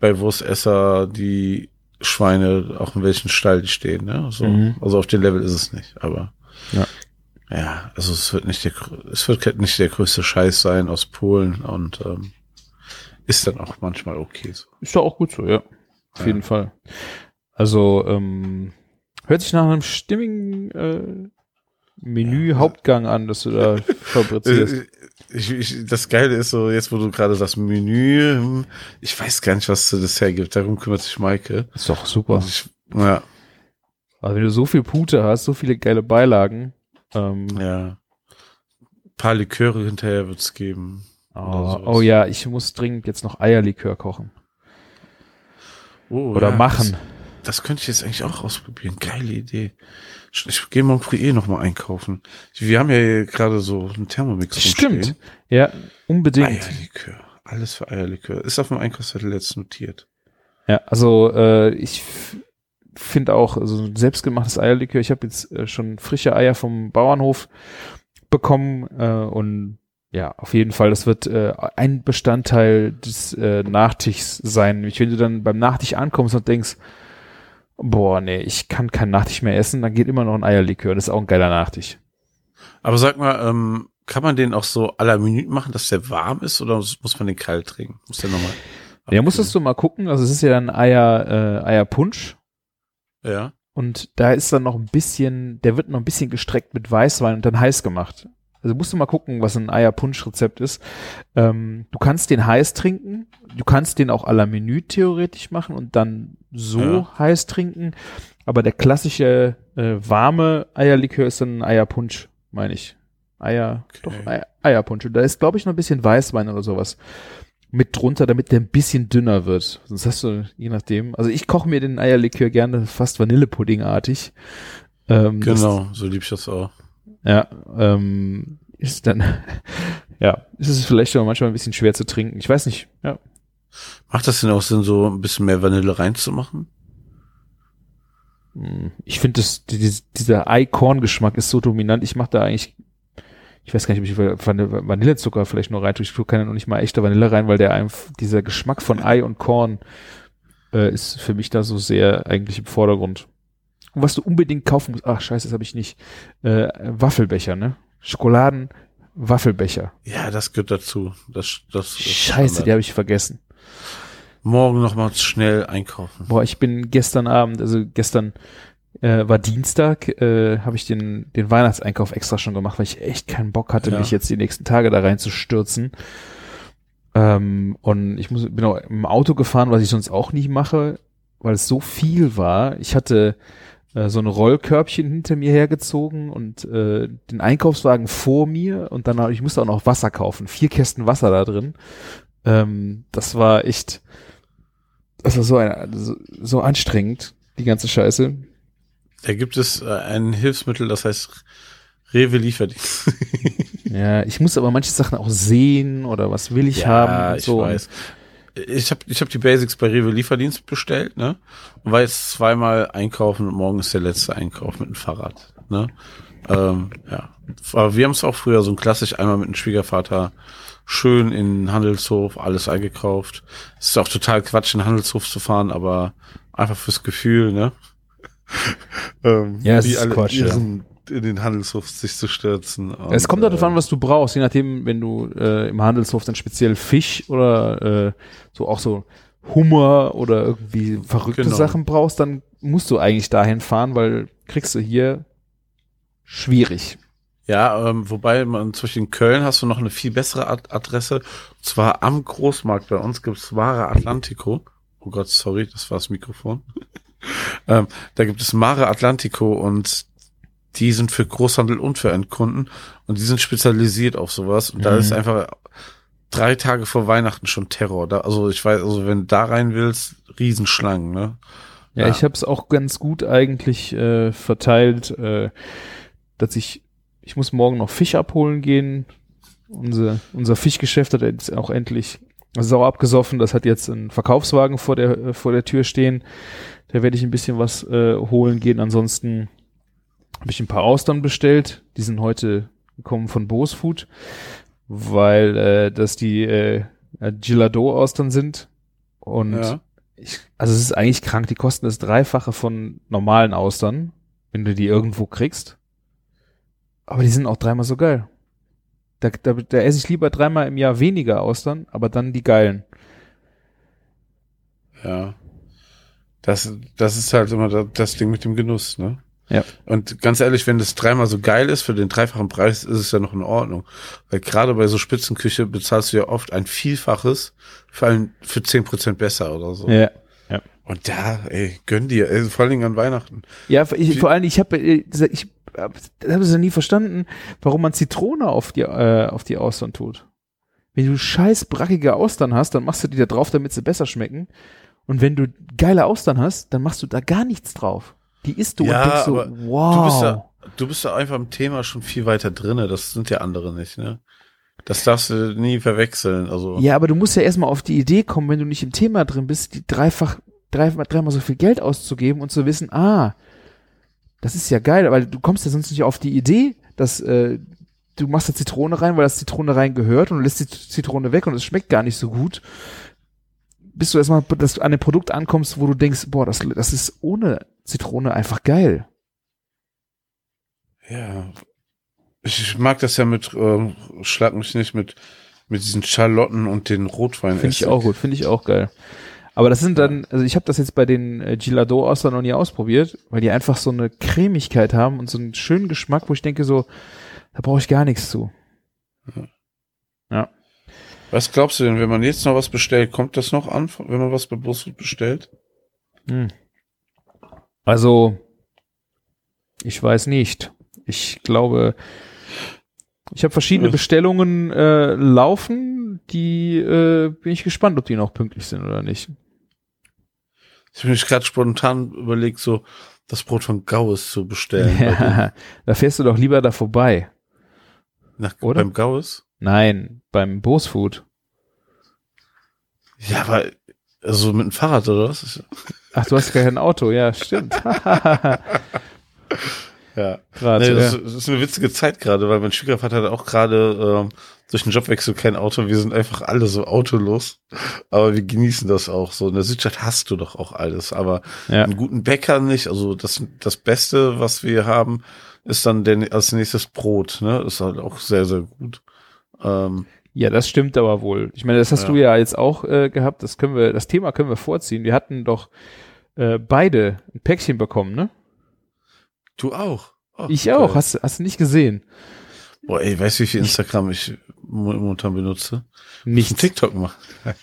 Speaker 5: bei Wurstesser die Schweine auch in welchem Stall die stehen. Ne? So,
Speaker 4: Mhm.
Speaker 5: Also auf dem Level ist es nicht. Aber
Speaker 4: Ja.
Speaker 5: ja, also es wird nicht der, es wird nicht der größte Scheiß sein aus Polen und ähm, ist dann auch manchmal okay so.
Speaker 4: Ist doch auch gut so, ja. Auf
Speaker 5: Ja.
Speaker 4: jeden Fall. Also, ähm, hört sich nach einem stimmigen äh, Menü-Hauptgang an, dass du da (laughs) fabrizierst.
Speaker 5: Ich, ich, das Geile ist so, jetzt wo du gerade das Menü, hm, ich weiß gar nicht, was das hergibt. Darum kümmert sich Maike.
Speaker 4: ist doch super.
Speaker 5: Ich, ja,
Speaker 4: Also wenn du so viel Pute hast, so viele geile Beilagen, ähm,
Speaker 5: ja. Ein paar Liköre hinterher wird's geben.
Speaker 4: oh, oh ja, ich muss dringend jetzt noch Eierlikör kochen.
Speaker 5: Oh,
Speaker 4: Oder
Speaker 5: ja,
Speaker 4: machen.
Speaker 5: Das, das könnte ich jetzt eigentlich auch ausprobieren. Geile Idee. Ich, ich gehe mal eh noch mal einkaufen. Wir haben ja hier gerade so einen Thermomix
Speaker 4: Stimmt. Ja, unbedingt.
Speaker 5: Eierlikör. Alles für Eierlikör. Ist auf dem Einkaufszettel jetzt notiert.
Speaker 4: Ja, also äh, ich finde auch also ein selbstgemachtes Eierlikör. Ich habe jetzt äh, schon frische Eier vom Bauernhof bekommen äh, und ja, auf jeden Fall, das wird äh, ein Bestandteil des äh, Nachtischs sein. Nämlich, wenn du dann beim Nachtisch ankommst und denkst, boah, nee, ich kann keinen Nachtisch mehr essen, dann geht immer noch ein Eierlikör. Das ist auch ein geiler Nachtisch.
Speaker 5: Aber sag mal, ähm, kann man den auch so à la Minute machen, dass der warm ist oder muss man den kalt trinken? Muss der nochmal?
Speaker 4: Ja, musstest du mal gucken. Also es ist ja dann Eier, äh, Eierpunsch.
Speaker 5: Ja.
Speaker 4: Und da ist dann noch ein bisschen, der wird noch ein bisschen gestreckt mit Weißwein und dann heiß gemacht. Also musst du mal gucken, was ein Eierpunsch-Rezept ist. Ähm, du kannst den heiß trinken, du kannst den auch à la Menü theoretisch machen und dann so
Speaker 5: Ja.
Speaker 4: heiß trinken. Aber der klassische äh, warme Eierlikör ist dann ein Eierpunsch, meine ich. Eier,
Speaker 5: Okay.
Speaker 4: doch, Eier, Eierpunsch. Und da ist, glaube ich, noch ein bisschen Weißwein oder sowas mit drunter, damit der ein bisschen dünner wird. Sonst hast du, je nachdem. Also ich koche mir den Eierlikör gerne fast Vanillepuddingartig. Ähm,
Speaker 5: Genau, so lieb ich das auch.
Speaker 4: Das, ja, ähm, ist dann, (laughs) ja, ist es vielleicht aber manchmal ein bisschen schwer zu trinken. Ich weiß nicht, ja.
Speaker 5: Macht das denn auch Sinn, so ein bisschen mehr Vanille reinzumachen?
Speaker 4: Hm, Ich finde, die- dieser Ei-Korn-Geschmack ist so dominant. Ich mache da eigentlich, ich weiß gar nicht, ob ich Vanille- Vanillezucker vielleicht nur rein tue. Ich tue keine noch nicht mal echte Vanille rein, weil der einfach, dieser Geschmack von Ei und Korn äh, ist für mich da so sehr eigentlich im Vordergrund. Und was du unbedingt kaufen musst, ach scheiße, das habe ich nicht, äh, Waffelbecher, ne? Schokoladen-Waffelbecher.
Speaker 5: Ja, das gehört dazu. Das, das,
Speaker 4: Scheiße, die habe ich vergessen.
Speaker 5: Morgen noch mal schnell einkaufen.
Speaker 4: Boah, ich bin gestern Abend, also gestern äh, war Dienstag, äh, habe ich den, den Weihnachtseinkauf extra schon gemacht, weil ich echt keinen Bock hatte,
Speaker 5: Ja.
Speaker 4: mich jetzt die nächsten Tage da reinzustürzen. Ähm, und ich muss, bin auch im Auto gefahren, was ich sonst auch nie mache, weil es so viel war. Ich hatte äh, so ein Rollkörbchen hinter mir hergezogen und äh, den Einkaufswagen vor mir und dann ich musste auch noch Wasser kaufen. Vier Kästen Wasser da drin. Ähm, das war echt, das war so, ein, so, so anstrengend, die ganze Scheiße.
Speaker 5: Da gibt es äh, ein Hilfsmittel, das heißt Rewe Lieferdienst. (laughs)
Speaker 4: Ja, ich muss aber manche Sachen auch sehen oder was will ich haben und
Speaker 5: ich
Speaker 4: so.
Speaker 5: weiß. Ich habe ich hab die Basics bei Rewe Lieferdienst bestellt, ne? Und war jetzt zweimal einkaufen und morgen ist der letzte Einkauf mit dem Fahrrad, ne? Ähm, ja. Aber wir haben es auch früher so ein klassisch einmal mit dem Schwiegervater schön in den Handelshof alles eingekauft. Es ist auch total Quatsch, in Handelshof zu fahren, aber einfach fürs Gefühl, ne? (laughs) ähm,
Speaker 4: Ja, es
Speaker 5: wie
Speaker 4: ist
Speaker 5: alle
Speaker 4: Quatsch, ja.
Speaker 5: Irren in den Handelshof sich zu stürzen. Und,
Speaker 4: es kommt darauf
Speaker 5: äh,
Speaker 4: an, was du brauchst, je nachdem, wenn du äh, im Handelshof dann speziell Fisch oder äh, so auch so Hummer oder irgendwie verrückte
Speaker 5: Genau.
Speaker 4: Sachen brauchst, dann musst du eigentlich dahin fahren, weil kriegst du hier schwierig.
Speaker 5: Ja, ähm, wobei man zwischen in Köln hast du noch eine viel bessere Ad Adresse. Und zwar am Großmarkt bei uns gibt's Mare Atlantico. Oh Gott, sorry, das war das Mikrofon. (laughs) ähm, da gibt es Mare Atlantico und die sind für Großhandel und für Endkunden und die sind spezialisiert auf sowas. Und da
Speaker 4: Mhm.
Speaker 5: ist einfach drei Tage vor Weihnachten schon Terror. Da, also ich weiß, also wenn du da rein willst, Riesenschlangen, ne?
Speaker 4: Ja,
Speaker 5: Ja.
Speaker 4: ich habe es auch ganz gut eigentlich äh, verteilt, äh, dass ich, ich muss morgen noch Fisch abholen gehen. Unser, unser Fischgeschäft hat jetzt auch endlich sau abgesoffen. Das hat jetzt einen Verkaufswagen vor der, äh, vor der Tür stehen. Da werde ich ein bisschen was äh, holen gehen. Ansonsten habe ich ein paar Austern bestellt. Die sind heute gekommen von Bose Food, weil äh, das die äh, Gilado-Austern sind. Und
Speaker 5: Ja.
Speaker 4: ich, also es ist eigentlich krank, die kosten das Dreifache von normalen Austern, wenn du die irgendwo kriegst. Aber die sind auch dreimal so geil. Da, da, da esse ich lieber dreimal im Jahr weniger Austern, aber dann die geilen.
Speaker 5: Ja. Das, das ist halt immer das, Ding mit dem Genuss, ne?
Speaker 4: Ja.
Speaker 5: Und ganz ehrlich, wenn das dreimal so geil ist, für den dreifachen Preis ist es ja noch in Ordnung. Weil gerade bei so Spitzenküche bezahlst du ja oft ein Vielfaches, vor allem für zehn Prozent besser oder so.
Speaker 4: Ja.
Speaker 5: Und da, ey, gönn dir, ey, vor allen Dingen an Weihnachten.
Speaker 4: Ja, ich, vor allem, ich habe ich hab hab es ja nie verstanden, warum man Zitrone auf die, äh, auf die Austern tut. Wenn du scheiß brackige Austern hast, dann machst du die da drauf, damit sie besser schmecken. Und wenn du geile Austern hast, dann machst du da gar nichts drauf. Die isst du
Speaker 5: Ja,
Speaker 4: und denkst so, wow.
Speaker 5: Du bist ja, du bist ja einfach im Thema schon viel weiter drinne. Das sind ja andere nicht, ne? Das darfst du nie verwechseln. Also,
Speaker 4: Ja, aber du musst ja erstmal auf die Idee kommen, wenn du nicht im Thema drin bist, die dreifach, dreimal, dreimal so viel Geld auszugeben und zu wissen, ah, das ist ja geil, weil du kommst ja sonst nicht auf die Idee, dass äh, du machst da Zitrone rein, weil das Zitrone rein gehört und du lässt die Zitrone weg und es schmeckt gar nicht so gut. Bis du erstmal dass du an dem Produkt ankommst, wo du denkst, boah, das, das ist ohne Zitrone einfach geil.
Speaker 5: ja. Ich mag das ja mit, ähm, schlag mich nicht mit, mit diesen Schalotten und den Rotwein.
Speaker 4: Finde ich auch gut, finde ich auch geil. Aber das sind dann, also ich habe das jetzt bei den äh, Gilado Austern noch nie ausprobiert, weil die einfach so eine Cremigkeit haben und so einen schönen Geschmack, wo ich denke so, da brauche ich gar nichts zu.
Speaker 5: Was glaubst du denn, wenn man jetzt noch was bestellt, kommt das noch an, wenn man was bei Busfood bestellt?
Speaker 4: Hm. Also, ich weiß nicht. Ich glaube, ich habe verschiedene
Speaker 5: Ja.
Speaker 4: Bestellungen äh, laufen, die äh, bin ich gespannt, ob die noch pünktlich sind oder nicht.
Speaker 5: Ich habe mich gerade spontan überlegt, so das Brot von Gaues zu bestellen.
Speaker 4: Ja, da fährst du doch lieber da vorbei.
Speaker 5: Nach,
Speaker 4: Oder?
Speaker 5: Beim Gaues?
Speaker 4: Nein, beim Bose Food.
Speaker 5: Ja, aber also mit dem Fahrrad oder was?
Speaker 4: Ach, du hast gar kein Auto, ja, stimmt. (laughs) (laughs)
Speaker 5: Ja.
Speaker 4: ja.
Speaker 5: Nee, das, das ist eine witzige Zeit gerade, weil mein Schwiegervater hat auch gerade ähm, durch den Jobwechsel kein Auto. Wir sind einfach alle so autolos. Aber wir genießen das auch so. In der Südstadt hast du doch auch alles. Aber
Speaker 4: Ja.
Speaker 5: einen guten Bäcker nicht. Also das, das Beste, was wir haben, ist dann der, als nächstes Brot. Ne? Ist halt auch sehr, sehr gut. Ähm,
Speaker 4: Ja, das stimmt aber wohl. Ich meine, das hast
Speaker 5: Ja.
Speaker 4: du ja jetzt auch äh, gehabt. Das können wir, das Thema können wir vorziehen. Wir hatten doch äh, beide ein Päckchen bekommen, ne?
Speaker 5: Du auch. Oh,
Speaker 4: Ich auch.
Speaker 5: geil.
Speaker 4: Hast, hast du nicht gesehen?
Speaker 5: Boah, ey, weißt du, wie viel Instagram ich mo- momentan benutze?
Speaker 4: Nicht.
Speaker 5: TikTok machen. (laughs)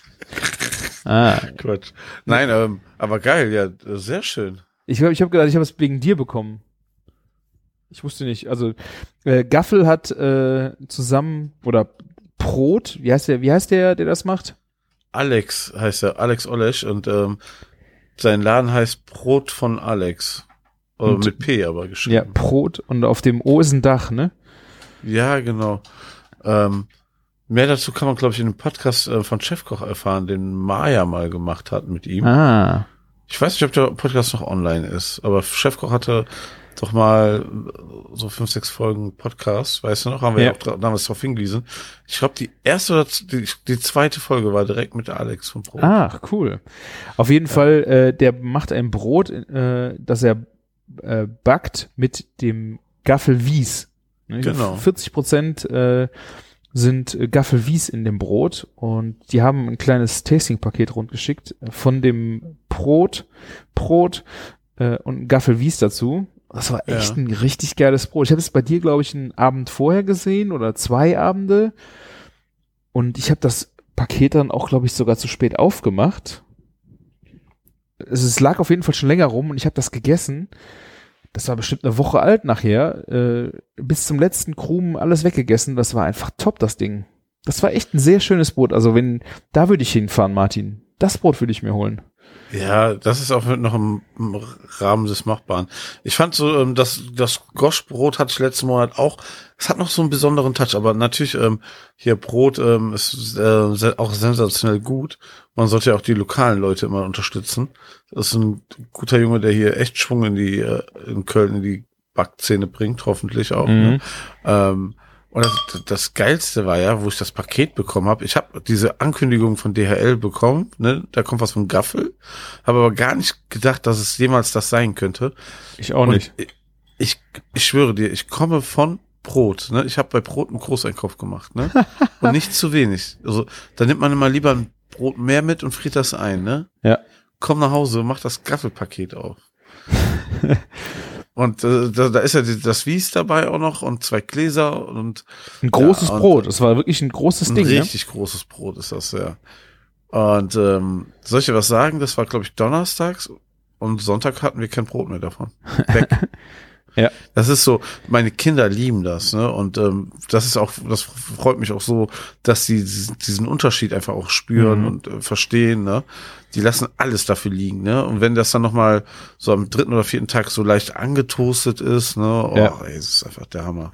Speaker 4: Ah,
Speaker 5: Quatsch. Nein, ähm, aber geil, ja, sehr schön.
Speaker 4: ich glaube, ich habe gedacht, ich habe es wegen dir bekommen. Ich wusste nicht. Also äh, Gaffel hat äh, zusammen oder Brot. Wie heißt der? Wie heißt der, der das macht?
Speaker 5: Alex heißt er, Alex Olesch und ähm, sein Laden heißt Brot von Alex. Oder
Speaker 4: Und-
Speaker 5: mit P aber
Speaker 4: Ja,
Speaker 5: geschrieben.
Speaker 4: Brot und auf dem O ist ein Dach, ne?
Speaker 5: Ja, genau. Ähm, mehr dazu kann man, glaube ich, in dem Podcast äh, von Chefkoch erfahren, den Maya mal gemacht hat mit ihm.
Speaker 4: Ah.
Speaker 5: Ich weiß nicht, ob der Podcast noch online ist, aber Chefkoch hatte doch mal so fünf, sechs Folgen Podcast, weißt du noch, haben wir ja,
Speaker 4: Ja.
Speaker 5: auch damals drauf hingewiesen. Ich glaube, die erste oder die, die zweite Folge war direkt mit Alex von Brot.
Speaker 4: Ach, cool. Auf jeden Fall, äh, der macht ein Brot, äh, das er äh, backt mit dem Gaffel Wies. Ne?
Speaker 5: Genau.
Speaker 4: 40 Prozent äh, sind äh, Gaffel Wies in dem Brot und die haben ein kleines Tasting-Paket rundgeschickt von dem Brot, Brot äh, und Gaffel Wies dazu. Das war echt
Speaker 5: Ja.
Speaker 4: ein richtig geiles Brot. Ich habe es bei dir, glaube ich, einen Abend vorher gesehen oder zwei Abende. Und ich habe das Paket dann auch, glaube ich, sogar zu spät aufgemacht. Es, es lag auf jeden Fall schon länger rum und ich habe das gegessen. Das war bestimmt eine Woche alt nachher. Äh, bis zum letzten Krumen alles weggegessen. Das war einfach top, das Ding. Das war echt ein sehr schönes Brot. Also wenn, da würde ich hinfahren, Martin. Das Brot würde ich mir holen.
Speaker 5: Ja, das ist auch noch im, Rahmen des Machbaren. Ich fand so, ähm, das, das Goschbrot hatte ich letzten Monat auch. Es hat noch so einen besonderen Touch, aber natürlich ähm, hier Brot ähm, ist äh, auch sensationell gut. Man sollte ja auch die lokalen Leute immer unterstützen. Das ist ein guter Junge, der hier echt Schwung in die äh, in Köln in die Backzähne bringt, hoffentlich auch. Ne? Ähm, und das, das Geilste war ja, wo ich das Paket bekommen habe, ich habe diese Ankündigung von DHL bekommen, ne? da kommt was von Gaffel, habe aber gar nicht gedacht, dass es jemals das sein könnte.
Speaker 4: Ich auch nicht.
Speaker 5: Ich, ich, ich schwöre dir, ich komme von Brot. Ne? Ich habe bei Brot einen Großeinkauf gemacht. Ne? (laughs) Und nicht zu wenig. Also da nimmt man immer lieber ein Brot mehr mit und friert das ein. Ne?
Speaker 4: Ja.
Speaker 5: Komm nach Hause, mach das Gaffelpaket auf. (laughs) und äh, da, da ist ja das Wies dabei auch noch und zwei Gläser und
Speaker 4: Ein großes
Speaker 5: Ja, und-
Speaker 4: Brot. Das war wirklich ein großes
Speaker 5: ein
Speaker 4: Ding, ne?
Speaker 5: richtig großes Brot ist das, ja. Und ähm, soll ich dir was sagen? Das war, glaube ich, donnerstags und Sonntag hatten wir kein Brot mehr davon. Weg. (laughs)
Speaker 4: Ja.
Speaker 5: Das ist so, meine Kinder lieben das, ne? Und ähm, das ist auch, das freut mich auch so, dass sie diesen, Unterschied einfach auch spüren
Speaker 4: Mhm.
Speaker 5: und äh, verstehen, ne? Die lassen alles dafür liegen, ne? Und wenn das dann nochmal so am dritten oder vierten Tag so leicht angetoastet ist, ne? Oh,
Speaker 4: Ja.
Speaker 5: ey, das ist einfach der Hammer.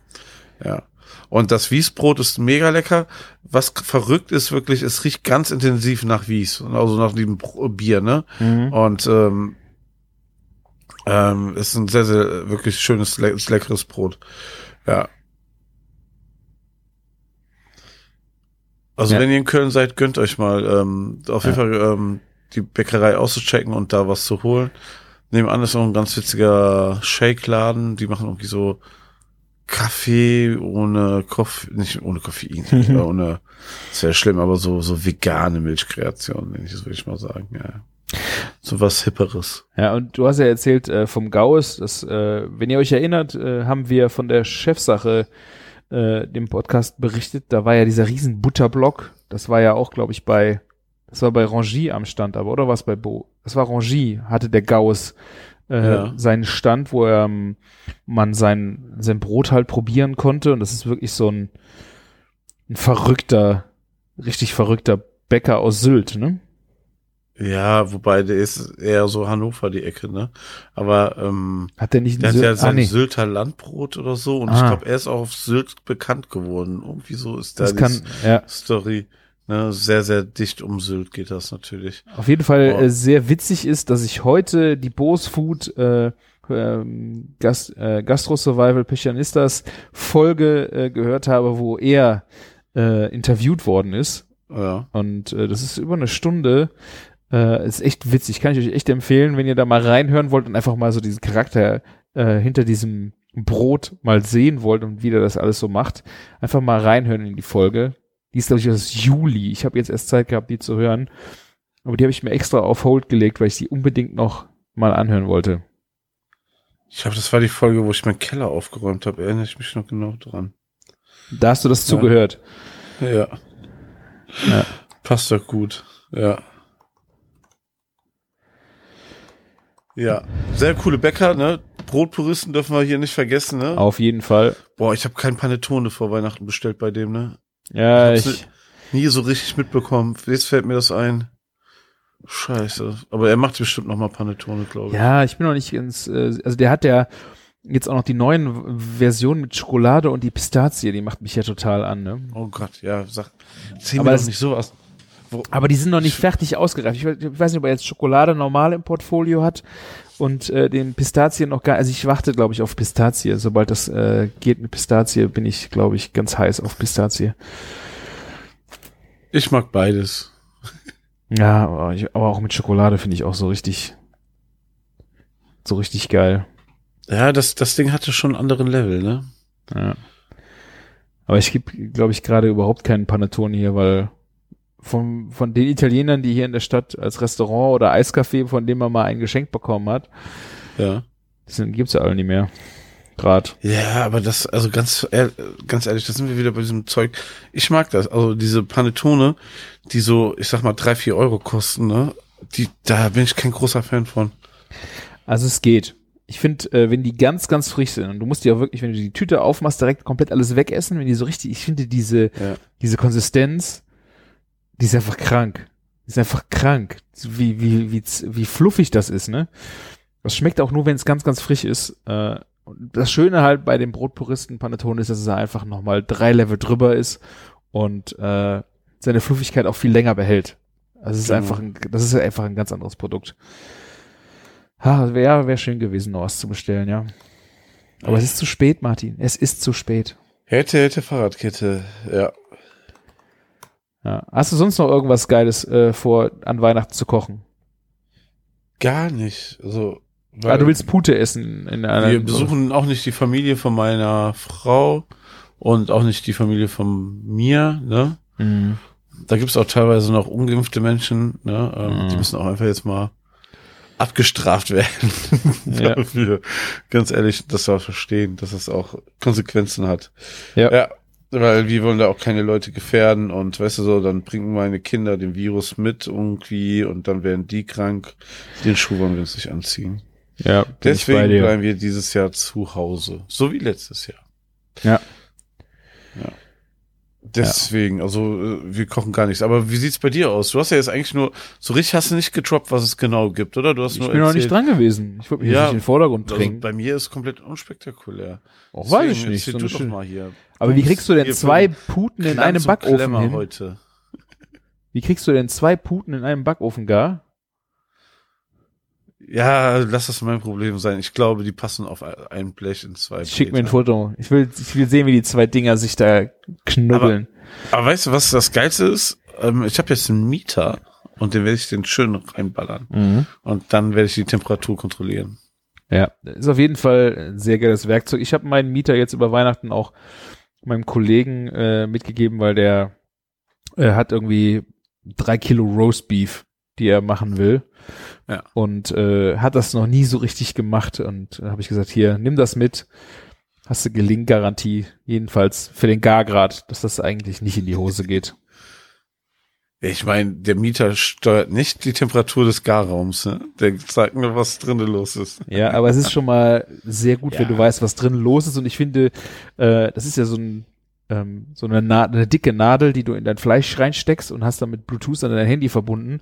Speaker 5: Ja. Und das Wiesbrot ist mega lecker. Was verrückt ist wirklich, es riecht ganz intensiv nach Wies, also nach dem Bier, ne?
Speaker 4: Mhm.
Speaker 5: Und ähm, ähm, ist ein sehr, sehr wirklich schönes, le leckeres Brot. Ja. Also
Speaker 4: Ja.
Speaker 5: wenn ihr in Köln seid, gönnt euch mal ähm, auf jeden
Speaker 4: Ja.
Speaker 5: Fall ähm, die Bäckerei auszuchecken und da was zu holen. Nebenan ist noch ein ganz witziger Shake-Laden. Die machen irgendwie so Kaffee ohne Koffein, nicht ohne Koffein, (laughs) äh, ohne, sehr schlimm, aber so, so vegane Milchkreation, wenn ich das würde ich mal sagen, ja. So was Hipperes.
Speaker 4: Ja, und du hast ja erzählt äh, vom Gaues, dass, äh, wenn ihr euch erinnert, äh, haben wir von der Chefsache äh, dem Podcast berichtet. Da war ja dieser riesen Butterblock. Das war ja auch, glaube ich, bei, das war bei Rangy am Stand, aber oder was bei Bo? Das war Rangy, hatte der Gaues äh,
Speaker 5: Ja.
Speaker 4: seinen Stand, wo er, ähm, man sein, sein Brot halt probieren konnte. Und das ist wirklich so ein, ein verrückter, richtig verrückter Bäcker aus Sylt, ne?
Speaker 5: Ja, wobei der ist eher so Hannover die Ecke, ne? Aber ähm,
Speaker 4: Hat der nicht
Speaker 5: der hat
Speaker 4: Sylt-
Speaker 5: ja
Speaker 4: Ah,
Speaker 5: sein
Speaker 4: nee.
Speaker 5: Sylter Landbrot oder so und ich
Speaker 4: Ah.
Speaker 5: glaube, er ist auch auf Sylt bekannt geworden. Irgendwie so ist da
Speaker 4: Das
Speaker 5: die
Speaker 4: kann, ja.
Speaker 5: Story. Ne? Sehr, sehr dicht um Sylt geht das natürlich.
Speaker 4: Auf jeden Fall
Speaker 5: Oh.
Speaker 4: äh, sehr witzig ist, dass ich heute die Bose Food äh, ähm, Gast, äh, Gastro Survival Pechanistas Folge äh, gehört habe, wo er äh, interviewt worden ist.
Speaker 5: Ja.
Speaker 4: Und äh, das ist über eine Stunde. Äh, ist echt witzig. Kann ich euch echt empfehlen, wenn ihr da mal reinhören wollt und einfach mal so diesen Charakter äh, hinter diesem Brot mal sehen wollt und wie der das alles so macht. Einfach mal reinhören in die Folge. Die ist, glaube ich, aus Juli. Ich habe jetzt erst Zeit gehabt, die zu hören. Aber die habe ich mir extra auf Hold gelegt, weil ich die unbedingt noch mal anhören wollte.
Speaker 5: Ich glaube, das war die Folge, wo ich meinen Keller aufgeräumt habe. Erinnere ich mich noch genau dran.
Speaker 4: Da hast du das
Speaker 5: Ja.
Speaker 4: zugehört.
Speaker 5: Ja.
Speaker 4: Ja.
Speaker 5: Passt doch gut. Ja. Ja, sehr coole Bäcker, ne? Brotpuristen dürfen wir hier nicht vergessen, ne?
Speaker 4: Auf jeden Fall.
Speaker 5: Boah, ich habe kein Panettone vor Weihnachten bestellt bei dem, ne?
Speaker 4: Ja,
Speaker 5: Ich
Speaker 4: ich,
Speaker 5: hab's Nie so richtig mitbekommen. Jetzt fällt mir das ein. Scheiße. Aber er macht bestimmt noch mal Panettone, glaube ich.
Speaker 4: ja, ich bin noch nicht ins, äh, also der hat ja jetzt auch noch die neuen Versionen mit Schokolade und die Pistazie, die macht mich ja total an, ne?
Speaker 5: Oh Gott, ja, sag. Zieh
Speaker 4: Aber
Speaker 5: mir
Speaker 4: das-
Speaker 5: doch nicht sowas.
Speaker 4: Aber die sind noch nicht fertig ausgereift. Ich weiß nicht, ob er jetzt Schokolade normal im Portfolio hat und äh, den Pistazien noch gar. Also ich warte, glaube ich, auf Pistazie. Sobald das äh, geht mit Pistazie, bin ich, glaube ich, ganz heiß auf Pistazie.
Speaker 5: ich mag beides.
Speaker 4: Ja, aber, ich, aber auch mit Schokolade finde ich auch so richtig, so richtig geil.
Speaker 5: Ja, das, das Ding hatte schon einen anderen Level, ne?
Speaker 4: Ja. Aber ich gebe, glaube ich, gerade überhaupt keinen Panettone hier, weil von, von den Italienern, die hier in der Stadt als Restaurant oder Eiscafé, von dem man mal ein Geschenk bekommen hat,
Speaker 5: Ja.
Speaker 4: das gibt's ja alle nicht mehr. Grad.
Speaker 5: Ja, aber das, also ganz, ehr- ganz ehrlich, da sind wir wieder bei diesem Zeug. Ich mag das. Also diese Panettone, die so, ich sag mal, drei, vier Euro kosten, ne? Die, da bin ich kein großer Fan von.
Speaker 4: Also es geht. Ich finde, äh, wenn die ganz, ganz frisch sind und du musst die auch wirklich, wenn du die Tüte aufmachst, direkt komplett alles wegessen, wenn die so richtig, ich finde diese,
Speaker 5: Ja.
Speaker 4: diese Konsistenz, die ist einfach krank. Die ist einfach krank. Wie, wie, wie, wie fluffig das ist, ne? Das schmeckt auch nur, wenn es ganz, ganz frisch ist. Äh, das Schöne halt bei dem Brotpuristen Panettone ist, dass es einfach nochmal drei Level drüber ist und äh, seine Fluffigkeit auch viel länger behält. Also es ist
Speaker 5: Genau.
Speaker 4: einfach ein, das ist einfach ein ganz anderes Produkt. Ha, wäre wär schön gewesen, noch was zu bestellen, ja. Aber es ist zu spät, Martin. Es ist zu spät.
Speaker 5: Hätte, hätte Fahrradkette, ja.
Speaker 4: Ja. Hast du sonst noch irgendwas Geiles äh, vor, an Weihnachten zu kochen?
Speaker 5: Gar nicht. Also, weil
Speaker 4: Ah, du willst Pute essen in einer
Speaker 5: wir besuchen auch nicht die Familie von meiner Frau und auch nicht die Familie von mir, ne?
Speaker 4: Mhm.
Speaker 5: Da gibt's auch teilweise noch ungeimpfte Menschen, ne? Ähm,
Speaker 4: Mhm.
Speaker 5: Die müssen auch einfach jetzt mal abgestraft werden. (laughs)
Speaker 4: Ja.
Speaker 5: Dafür. Ganz ehrlich, dass wir verstehen, dass es auch Konsequenzen hat.
Speaker 4: Ja.
Speaker 5: ja. Weil wir wollen da auch keine Leute gefährden und weißt du so, dann bringen meine Kinder den Virus mit irgendwie und dann werden die krank. Den Schuh wollen wir uns nicht anziehen.
Speaker 4: Ja,
Speaker 5: Deswegen bleiben wir dieses Jahr zu Hause. So wie letztes Jahr.
Speaker 4: Ja.
Speaker 5: Ja. Deswegen, also äh, wir kochen gar nichts. Aber wie sieht's bei dir aus? Du hast ja jetzt eigentlich nur, so richtig hast du nicht getroppt, was es genau gibt, oder? Du hast
Speaker 4: Ich
Speaker 5: nur
Speaker 4: bin noch nicht
Speaker 5: erzählt-
Speaker 4: dran gewesen. Ich wollte mich
Speaker 5: Ja,
Speaker 4: nicht in den Vordergrund
Speaker 5: Also
Speaker 4: drängen.
Speaker 5: bei mir ist komplett unspektakulär.
Speaker 4: Auch weiß ich nicht. So
Speaker 5: du doch mal hier.
Speaker 4: Aber wie kriegst du denn zwei Puten in einem Backofen hin?
Speaker 5: heute.
Speaker 4: Wie kriegst du denn zwei Puten in einem Backofen gar?
Speaker 5: Ja, lass das mein Problem sein. Ich glaube, die passen auf ein Blech in zwei.
Speaker 4: Schick mir ein
Speaker 5: Breter.
Speaker 4: Foto. Ich will, ich will sehen, wie die zwei Dinger sich da knubbeln.
Speaker 5: Aber weißt du, was das Geilste ist? Ähm, ich habe jetzt einen Mieter und den werde ich den schön reinballern.
Speaker 4: Mhm.
Speaker 5: Und dann werde ich die Temperatur kontrollieren.
Speaker 4: Ja, ist auf jeden Fall ein sehr geiles Werkzeug. Ich habe meinen Mieter jetzt über Weihnachten auch meinem Kollegen äh, mitgegeben, weil der äh, hat irgendwie drei Kilo Roastbeef, die er machen will.
Speaker 5: Ja.
Speaker 4: Und äh, hat das noch nie so richtig gemacht. Und da habe ich gesagt, hier, nimm das mit. Hast du Gelinggarantie, jedenfalls für den Gargrad, dass das eigentlich nicht in die Hose geht.
Speaker 5: Ich meine, der Mieter steuert nicht die Temperatur des Garraums. Ne? Der sagt nur, was drinnen los ist.
Speaker 4: Ja, aber es ist schon mal sehr gut, wenn
Speaker 5: Ja.
Speaker 4: du weißt, was drin los ist. Und ich finde, äh, das ist ja so ein ähm, so eine, Na eine dicke Nadel, die du in dein Fleisch reinsteckst und hast dann mit Bluetooth an dein Handy verbunden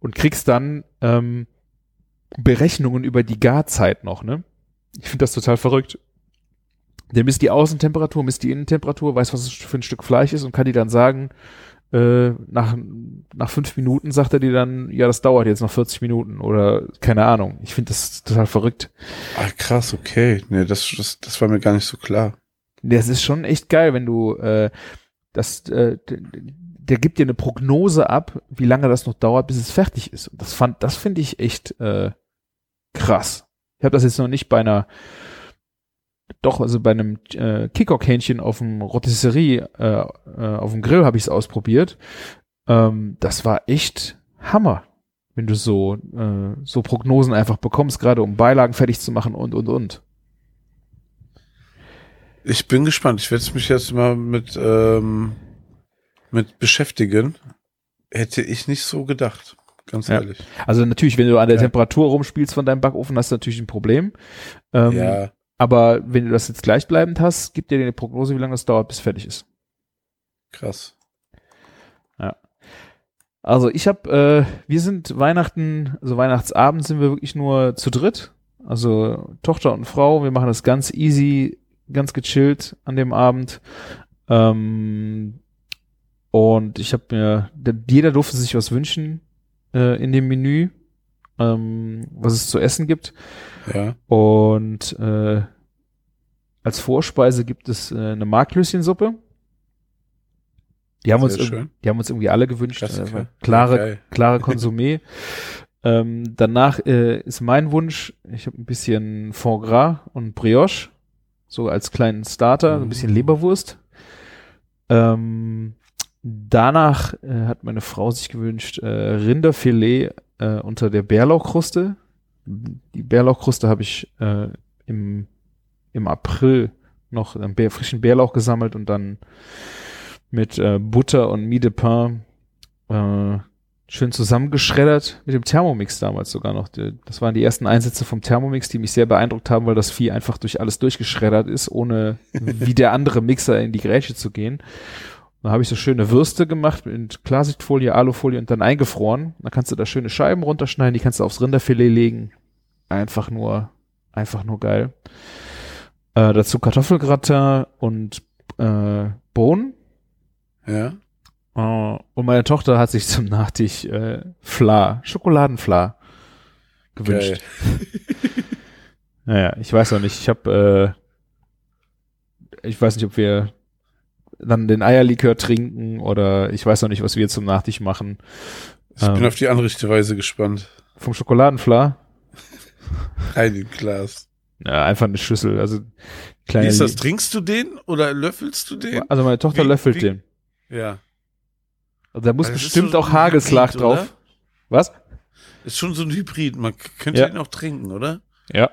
Speaker 4: und kriegst dann ähm, Berechnungen über die Garzeit noch. Ne? Ich finde das total verrückt. Der misst die Außentemperatur, misst die Innentemperatur, weiß, was es für ein Stück Fleisch ist und kann dir dann sagen, äh, nach, nach fünf Minuten sagt er dir dann, ja, das dauert jetzt noch 40 Minuten oder keine Ahnung. Ich finde das total verrückt.
Speaker 5: Ah, krass, okay. Nee, das, das, das war mir gar nicht so klar.
Speaker 4: Das ist schon echt geil, wenn du äh, das, äh, der gibt dir eine Prognose ab, wie lange das noch dauert, bis es fertig ist. Und das fand, das finde ich echt äh, krass. Ich habe das jetzt noch nicht bei einer, doch also bei einem äh, Kickock-Hähnchen auf dem Rotisserie äh, äh, auf dem Grill habe ich es ausprobiert. Ähm, das war echt Hammer, wenn du so äh, so Prognosen einfach bekommst, gerade um Beilagen fertig zu machen und und und.
Speaker 5: Ich bin gespannt. Ich werde mich jetzt mal mit, ähm, mit beschäftigen. Hätte ich nicht so gedacht. Ganz
Speaker 4: Ja.
Speaker 5: ehrlich.
Speaker 4: Also natürlich, wenn du an der
Speaker 5: Ja.
Speaker 4: Temperatur rumspielst von deinem Backofen, hast du natürlich ein Problem. Ähm,
Speaker 5: ja.
Speaker 4: Aber wenn du das jetzt gleichbleibend hast, gibt dir eine Prognose, wie lange das dauert, bis fertig ist.
Speaker 5: Krass.
Speaker 4: Also ich habe, äh, wir sind Weihnachten, also Weihnachtsabend sind wir wirklich nur zu dritt. Also Tochter und Frau, wir machen das ganz easy, ganz gechillt an dem Abend. Ähm, und ich habe mir, der- jeder durfte sich was wünschen äh, in dem Menü, ähm, was es zu essen gibt.
Speaker 5: Ja.
Speaker 4: Und äh, als Vorspeise gibt es äh, eine Marklöschensuppe. Die haben, uns die haben uns irgendwie alle gewünscht. Äh, klare,
Speaker 5: Geil. (laughs)
Speaker 4: klare Konsumé. ähm, danach äh, ist mein Wunsch, ich habe ein bisschen Foie Gras und Brioche, so als kleinen Starter, so ein bisschen
Speaker 5: Mhm.
Speaker 4: Leberwurst. Ähm, danach äh, hat meine Frau sich gewünscht äh, Rinderfilet äh, unter der Bärlauchkruste. Die Bärlauchkruste habe ich äh, im, im April noch einen Bär, frischen Bärlauch gesammelt und dann mit äh, Butter und Mie de Pain äh, schön zusammengeschreddert mit dem Thermomix damals sogar noch. Das waren die ersten Einsätze vom Thermomix, die mich sehr beeindruckt haben, weil das Vieh einfach durch alles durchgeschreddert ist, ohne (laughs) wie der andere Mixer in die Grätsche zu gehen. Da habe ich so schöne Würste gemacht mit Klarsichtfolie, Alufolie und dann eingefroren. Dann kannst du da schöne Scheiben runterschneiden, die kannst du aufs Rinderfilet legen. Einfach nur, einfach nur geil. Äh, dazu Kartoffelgratin und äh, Bohnen.
Speaker 5: Ja.
Speaker 4: Äh, und meine Tochter hat sich zum Nachtisch äh, Fla, Schokoladenfla gewünscht. Naja, ich weiß noch nicht. Ich habe, äh, ich weiß nicht, ob wir dann den Eierlikör trinken oder ich weiß noch nicht, was wir zum Nachtisch machen.
Speaker 5: Ich bin
Speaker 4: Ähm.
Speaker 5: auf die anrichte Weise gespannt.
Speaker 4: Vom Schokoladenfla?
Speaker 5: Rein im Glas.
Speaker 4: Ja, einfach eine Schüssel. Also
Speaker 5: Wie
Speaker 4: kleine.
Speaker 5: ist das? Trinkst du den oder löffelst du den?
Speaker 4: also meine Tochter
Speaker 5: Wie-
Speaker 4: löffelt
Speaker 5: wie-
Speaker 4: den.
Speaker 5: Ja.
Speaker 4: Also da muss
Speaker 5: ist
Speaker 4: bestimmt
Speaker 5: so
Speaker 4: auch Hagelslag
Speaker 5: Hybrid,
Speaker 4: drauf.
Speaker 5: oder?
Speaker 4: Was?
Speaker 5: Ist schon so ein Hybrid. Man könnte
Speaker 4: Ja.
Speaker 5: den auch trinken, oder?
Speaker 4: Ja.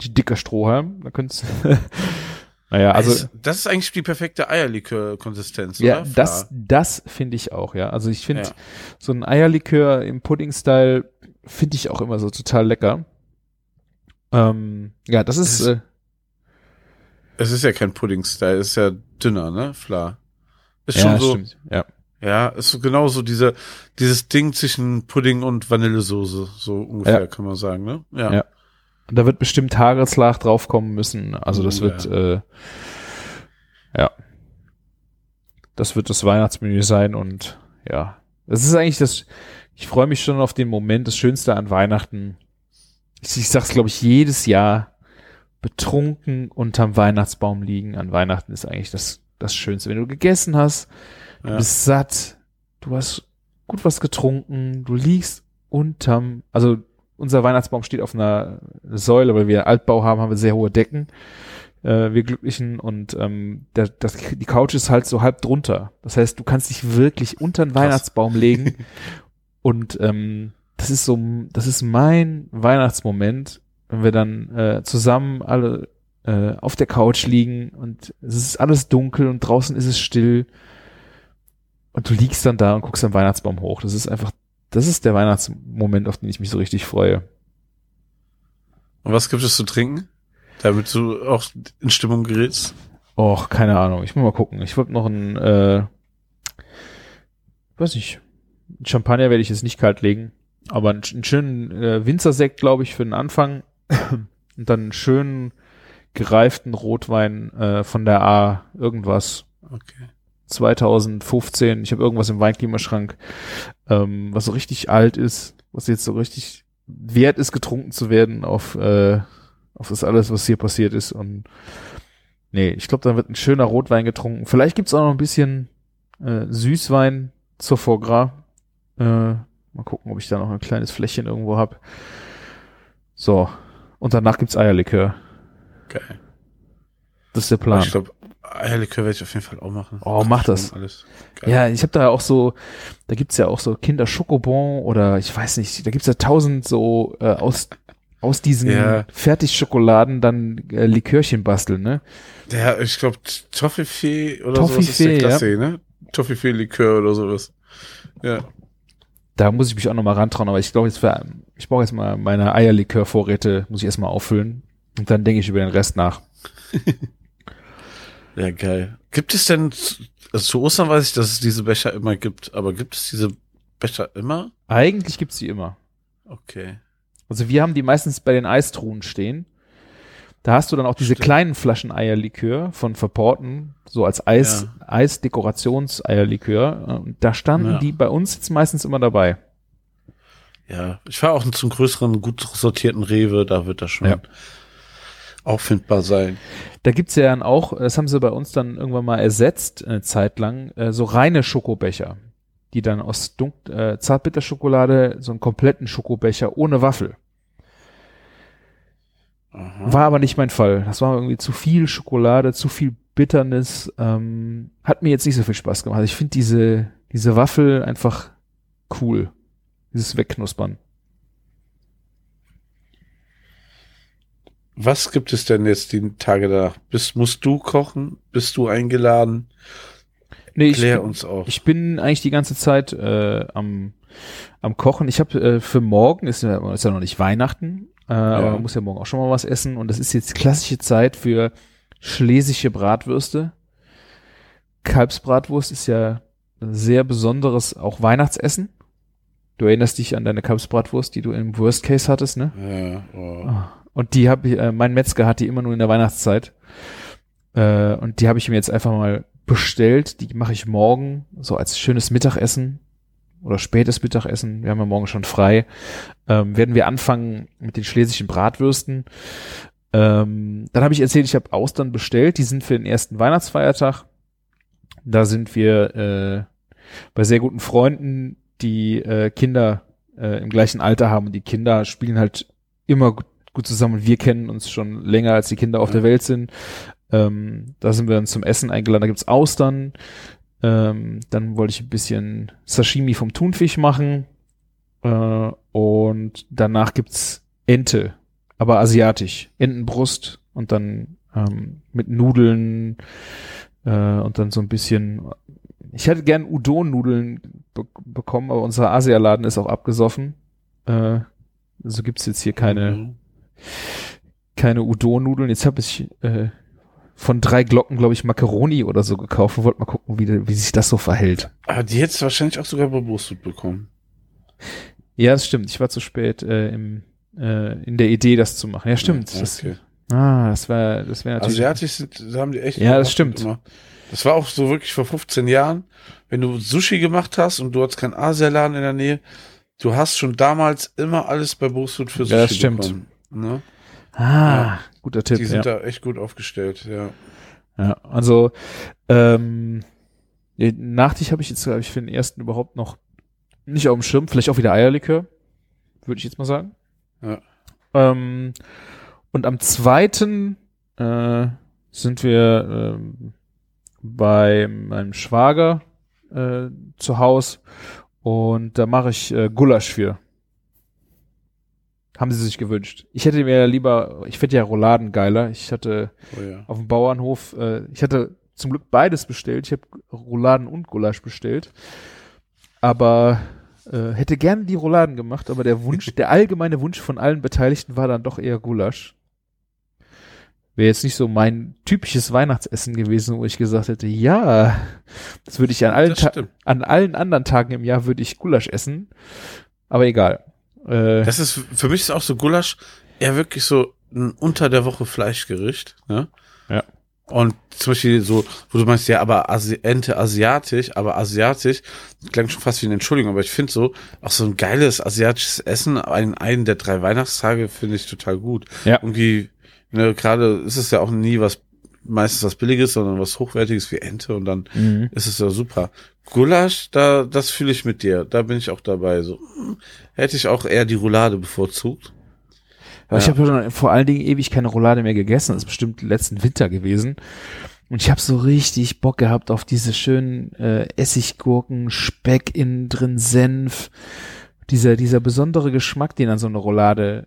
Speaker 4: Die dicker Strohhalm. Da könnt's. (laughs) naja, also.
Speaker 5: das, das ist eigentlich die perfekte Eierlikör-Konsistenz,
Speaker 4: Ja,
Speaker 5: oder?
Speaker 4: das, das finde ich auch, ja. Also ich finde
Speaker 5: Ja.
Speaker 4: so ein Eierlikör im Pudding-Style finde ich auch immer so total lecker. Ähm, ja, das ist,
Speaker 5: Es-
Speaker 4: äh,
Speaker 5: Es ist ja kein Pudding-Style, es ist ja dünner, ne? Fla. Ist
Speaker 4: ja,
Speaker 5: schon so.
Speaker 4: stimmt. Ja.
Speaker 5: Ja, ist so genau so diese, dieses Ding zwischen Pudding und Vanillesoße, so ungefähr,
Speaker 4: Ja.
Speaker 5: kann man sagen, ne? Ja.
Speaker 4: Ja. Und da wird bestimmt Hagelslag draufkommen müssen. Also das
Speaker 5: Oh,
Speaker 4: wird, äh, ja. Das wird das Weihnachtsmenü sein und ja. Das ist eigentlich das, ich freue mich schon auf den Moment, das Schönste an Weihnachten. Ich, sag's, glaube ich, jedes Jahr, betrunken unterm Weihnachtsbaum liegen an Weihnachten ist eigentlich das, das Schönste. Wenn du gegessen hast, du
Speaker 5: Ja.
Speaker 4: bist satt, du hast gut was getrunken, du liegst unterm, also unser Weihnachtsbaum steht auf einer Säule, weil wir Altbau haben, haben wir sehr hohe Decken, äh, wir Glücklichen und ähm, der, das, die Couch ist halt so halb drunter. Das heißt, du kannst dich wirklich unter den. Weihnachtsbaum legen (laughs) und ähm, das ist so, das ist mein Weihnachtsmoment, wenn wir dann äh, zusammen alle äh, auf der Couch liegen und es ist alles dunkel und draußen ist es still und du liegst dann da und guckst am Weihnachtsbaum hoch. Das ist einfach, das ist der Weihnachtsmoment, auf den ich mich so richtig freue.
Speaker 5: Und was gibt es zu trinken? Damit du auch in Stimmung gerätst?
Speaker 4: Och, keine Ahnung. Ich muss mal gucken. Ich wollte noch ein, äh, weiß nicht, Champagner werde ich jetzt nicht kalt legen, aber einen, einen schönen äh, Winzersekt, glaube ich, für den Anfang (coughs) und dann einen schönen gereiften Rotwein äh, von der A irgendwas
Speaker 5: Okay.
Speaker 4: 2015. Ich habe irgendwas im Weinklimaschrank, ähm, was so richtig alt ist, was jetzt so richtig wert ist, getrunken zu werden auf, äh, auf das alles, was hier passiert ist. Und nee, ich glaube, da wird ein schöner Rotwein getrunken. Vielleicht gibt's auch noch ein bisschen äh, Süßwein zur Foie Gras. Äh, mal gucken, ob ich da noch ein kleines Fläschchen irgendwo hab. So. Und danach gibt's Eierlikör.
Speaker 5: Geil.
Speaker 4: Das ist der
Speaker 5: Aber
Speaker 4: Plan.
Speaker 5: Ich glaube, Eierlikör werde ich auf jeden Fall auch machen.
Speaker 4: Oh, mach das. Ja, ich habe da auch so, da gibt's ja auch so Kinder Schokobon oder ich weiß nicht, da gibt's ja tausend so äh, aus aus diesen
Speaker 5: Ja.
Speaker 4: Fertigschokoladen dann äh, Likörchen basteln, ne?
Speaker 5: Der, ich glaube, Toffifee oder sowas ist
Speaker 4: Toffifee,
Speaker 5: der Klasse, ne? Toffifee-Likör oder sowas. Ja.
Speaker 4: Da muss ich mich auch noch mal rantrauen, aber ich glaube jetzt für, ich brauche jetzt mal meine Eierlikörvorräte, muss ich erstmal auffüllen und dann denke ich über den Rest nach. (laughs)
Speaker 5: Ja, geil. Gibt es denn, also zu Ostern weiß ich, dass es diese Becher immer gibt, aber gibt es diese Becher immer?
Speaker 4: Eigentlich gibt's die immer.
Speaker 5: Okay.
Speaker 4: Also wir haben die meistens bei den Eistruhen stehen. Da hast du dann auch diese
Speaker 5: Stimmt.
Speaker 4: kleinen Flaschen Eierlikör von Verporten, so als Eis, Eisdekorationseierlikör. Und da standen
Speaker 5: Ja.
Speaker 4: die bei uns jetzt meistens immer dabei.
Speaker 5: Ja, ich war auch zum größeren, gut sortierten Rewe, da wird das schon
Speaker 4: Ja.
Speaker 5: auffindbar sein.
Speaker 4: Da gibt's ja dann auch, das haben sie bei uns dann irgendwann mal ersetzt, eine Zeit lang, äh, so reine Schokobecher, die dann aus Dunk äh, Zartbitterschokolade, so einen kompletten Schokobecher ohne Waffel.
Speaker 5: Aha.
Speaker 4: War aber nicht mein Fall. Das war irgendwie zu viel Schokolade, zu viel Bitternis. Ähm, hat mir jetzt nicht so viel Spaß gemacht. Ich finde diese, diese Waffel einfach cool. Dieses Wegknuspern.
Speaker 5: Was gibt es denn jetzt die Tage danach? Bist, musst du kochen? Bist du eingeladen?
Speaker 4: Nee, ich,
Speaker 5: Klär uns auf.
Speaker 4: ich bin eigentlich die ganze Zeit äh, am, am Kochen. Ich habe äh, für morgen, ist ist ja noch nicht Weihnachten, äh, aber man muss ja morgen auch schon mal was essen. Und das ist jetzt klassische Zeit für schlesische Bratwürste. Kalbsbratwurst ist ja ein sehr besonderes auch Weihnachtsessen. Du erinnerst dich an deine Kalbsbratwurst, die du im Worst Case hattest, ne?
Speaker 5: ja, oh.
Speaker 4: Und die habe ich, äh, mein Metzger hat die immer nur in der Weihnachtszeit. Äh, und die habe ich mir jetzt einfach mal bestellt. Die mache ich morgen so als schönes Mittagessen oder spätes Mittagessen. Wir haben ja morgen schon frei. Ähm, werden wir anfangen mit den schlesischen Bratwürsten. Ähm, dann habe ich erzählt, ich habe Austern bestellt. Die sind für den ersten Weihnachtsfeiertag. Da sind wir äh, bei sehr guten Freunden, die äh, Kinder äh, im gleichen Alter haben. Und die Kinder spielen halt immer gut, gut zusammen. Und wir kennen uns schon länger, als die Kinder auf
Speaker 5: Ja.
Speaker 4: der Welt sind. Ähm, da sind wir dann zum Essen eingeladen. Da gibt's Austern. Ähm, dann wollte ich ein bisschen Sashimi vom Thunfisch machen. Äh, und danach gibt's Ente, aber asiatisch. Entenbrust und dann ähm, mit Nudeln äh, und dann so ein bisschen. Ich hätte gern Udon-Nudeln be bekommen, aber unser Asialaden ist auch abgesoffen. Äh, also gibt's jetzt hier keine
Speaker 5: Mhm.
Speaker 4: keine Udon-Nudeln. Jetzt habe ich äh, von drei Glocken, glaube ich, Macaroni oder so gekauft und wollte mal gucken, wie, wie sich das so verhält.
Speaker 5: Aber die hättest du wahrscheinlich auch sogar bei Brustut bekommen.
Speaker 4: Ja, das stimmt. Ich war zu spät äh, im, äh, in der Idee, das zu machen. Ja, stimmt.
Speaker 5: Ja,
Speaker 4: Das,
Speaker 5: okay.
Speaker 4: ah, das wäre das wäre natürlich.
Speaker 5: Asiatisch sind, da haben die echt.
Speaker 4: Ja, das stimmt.
Speaker 5: Immer. Das war auch so wirklich vor 15 Jahren, wenn du Sushi gemacht hast und du hattest keinen Asialaden in der Nähe, du hast schon damals immer alles bei Brustut für Sushi
Speaker 4: Ja, das stimmt.
Speaker 5: bekommen. Ne?
Speaker 4: ah,
Speaker 5: Ja.
Speaker 4: Guter Tipp.
Speaker 5: Die
Speaker 4: Ja.
Speaker 5: sind da echt gut aufgestellt, ja.
Speaker 4: ja, also ähm, den Nachtisch habe ich jetzt, glaube ich, für den ersten überhaupt noch nicht auf dem Schirm. Vielleicht auch wieder Eierlikör, würde ich jetzt mal sagen.
Speaker 5: Ja.
Speaker 4: Ähm, und am zweiten äh, sind wir ähm, bei meinem Schwager äh, zu Haus und da mache ich äh, Gulasch für. Haben sie sich gewünscht. Ich hätte mir lieber, ich finde ja Rouladen geiler. Ich hatte
Speaker 5: Oh ja.
Speaker 4: auf dem Bauernhof, äh, ich hatte zum Glück beides bestellt. Ich habe Rouladen und Gulasch bestellt. Aber äh, hätte gerne die Rouladen gemacht, aber der Wunsch, (laughs) der allgemeine Wunsch von allen Beteiligten war dann doch eher Gulasch. Wäre jetzt nicht so mein typisches Weihnachtsessen gewesen, wo ich gesagt hätte, ja, das würde ich an allen, an allen anderen Tagen im Jahr würde ich Gulasch essen. Aber egal. Äh,
Speaker 5: Das ist, für mich ist auch so Gulasch eher wirklich so ein unter der Woche Fleischgericht, ne?
Speaker 4: Ja.
Speaker 5: Und zum Beispiel so, wo du meinst, ja, aber Asi Ente asiatisch, aber asiatisch, klang schon fast wie eine Entschuldigung, aber ich finde so, auch so ein geiles asiatisches Essen an einen der drei Weihnachtstage finde ich total gut.
Speaker 4: Ja.
Speaker 5: Irgendwie, ne, gerade ist es ja auch nie was, meistens was Billiges, sondern was Hochwertiges wie Ente und dann
Speaker 4: mhm.
Speaker 5: ist es ja super. Gulasch, da, das fühle ich mit dir. Da bin ich auch dabei. So, hätte ich auch eher die Roulade bevorzugt.
Speaker 4: Aber ich
Speaker 5: Ja.
Speaker 4: habe vor allen Dingen ewig keine Roulade mehr gegessen. Das ist bestimmt letzten Winter gewesen. Und ich habe so richtig Bock gehabt auf diese schönen äh, Essiggurken, Speck innen drin, Senf. Dieser, dieser besondere Geschmack, den dann so eine Roulade,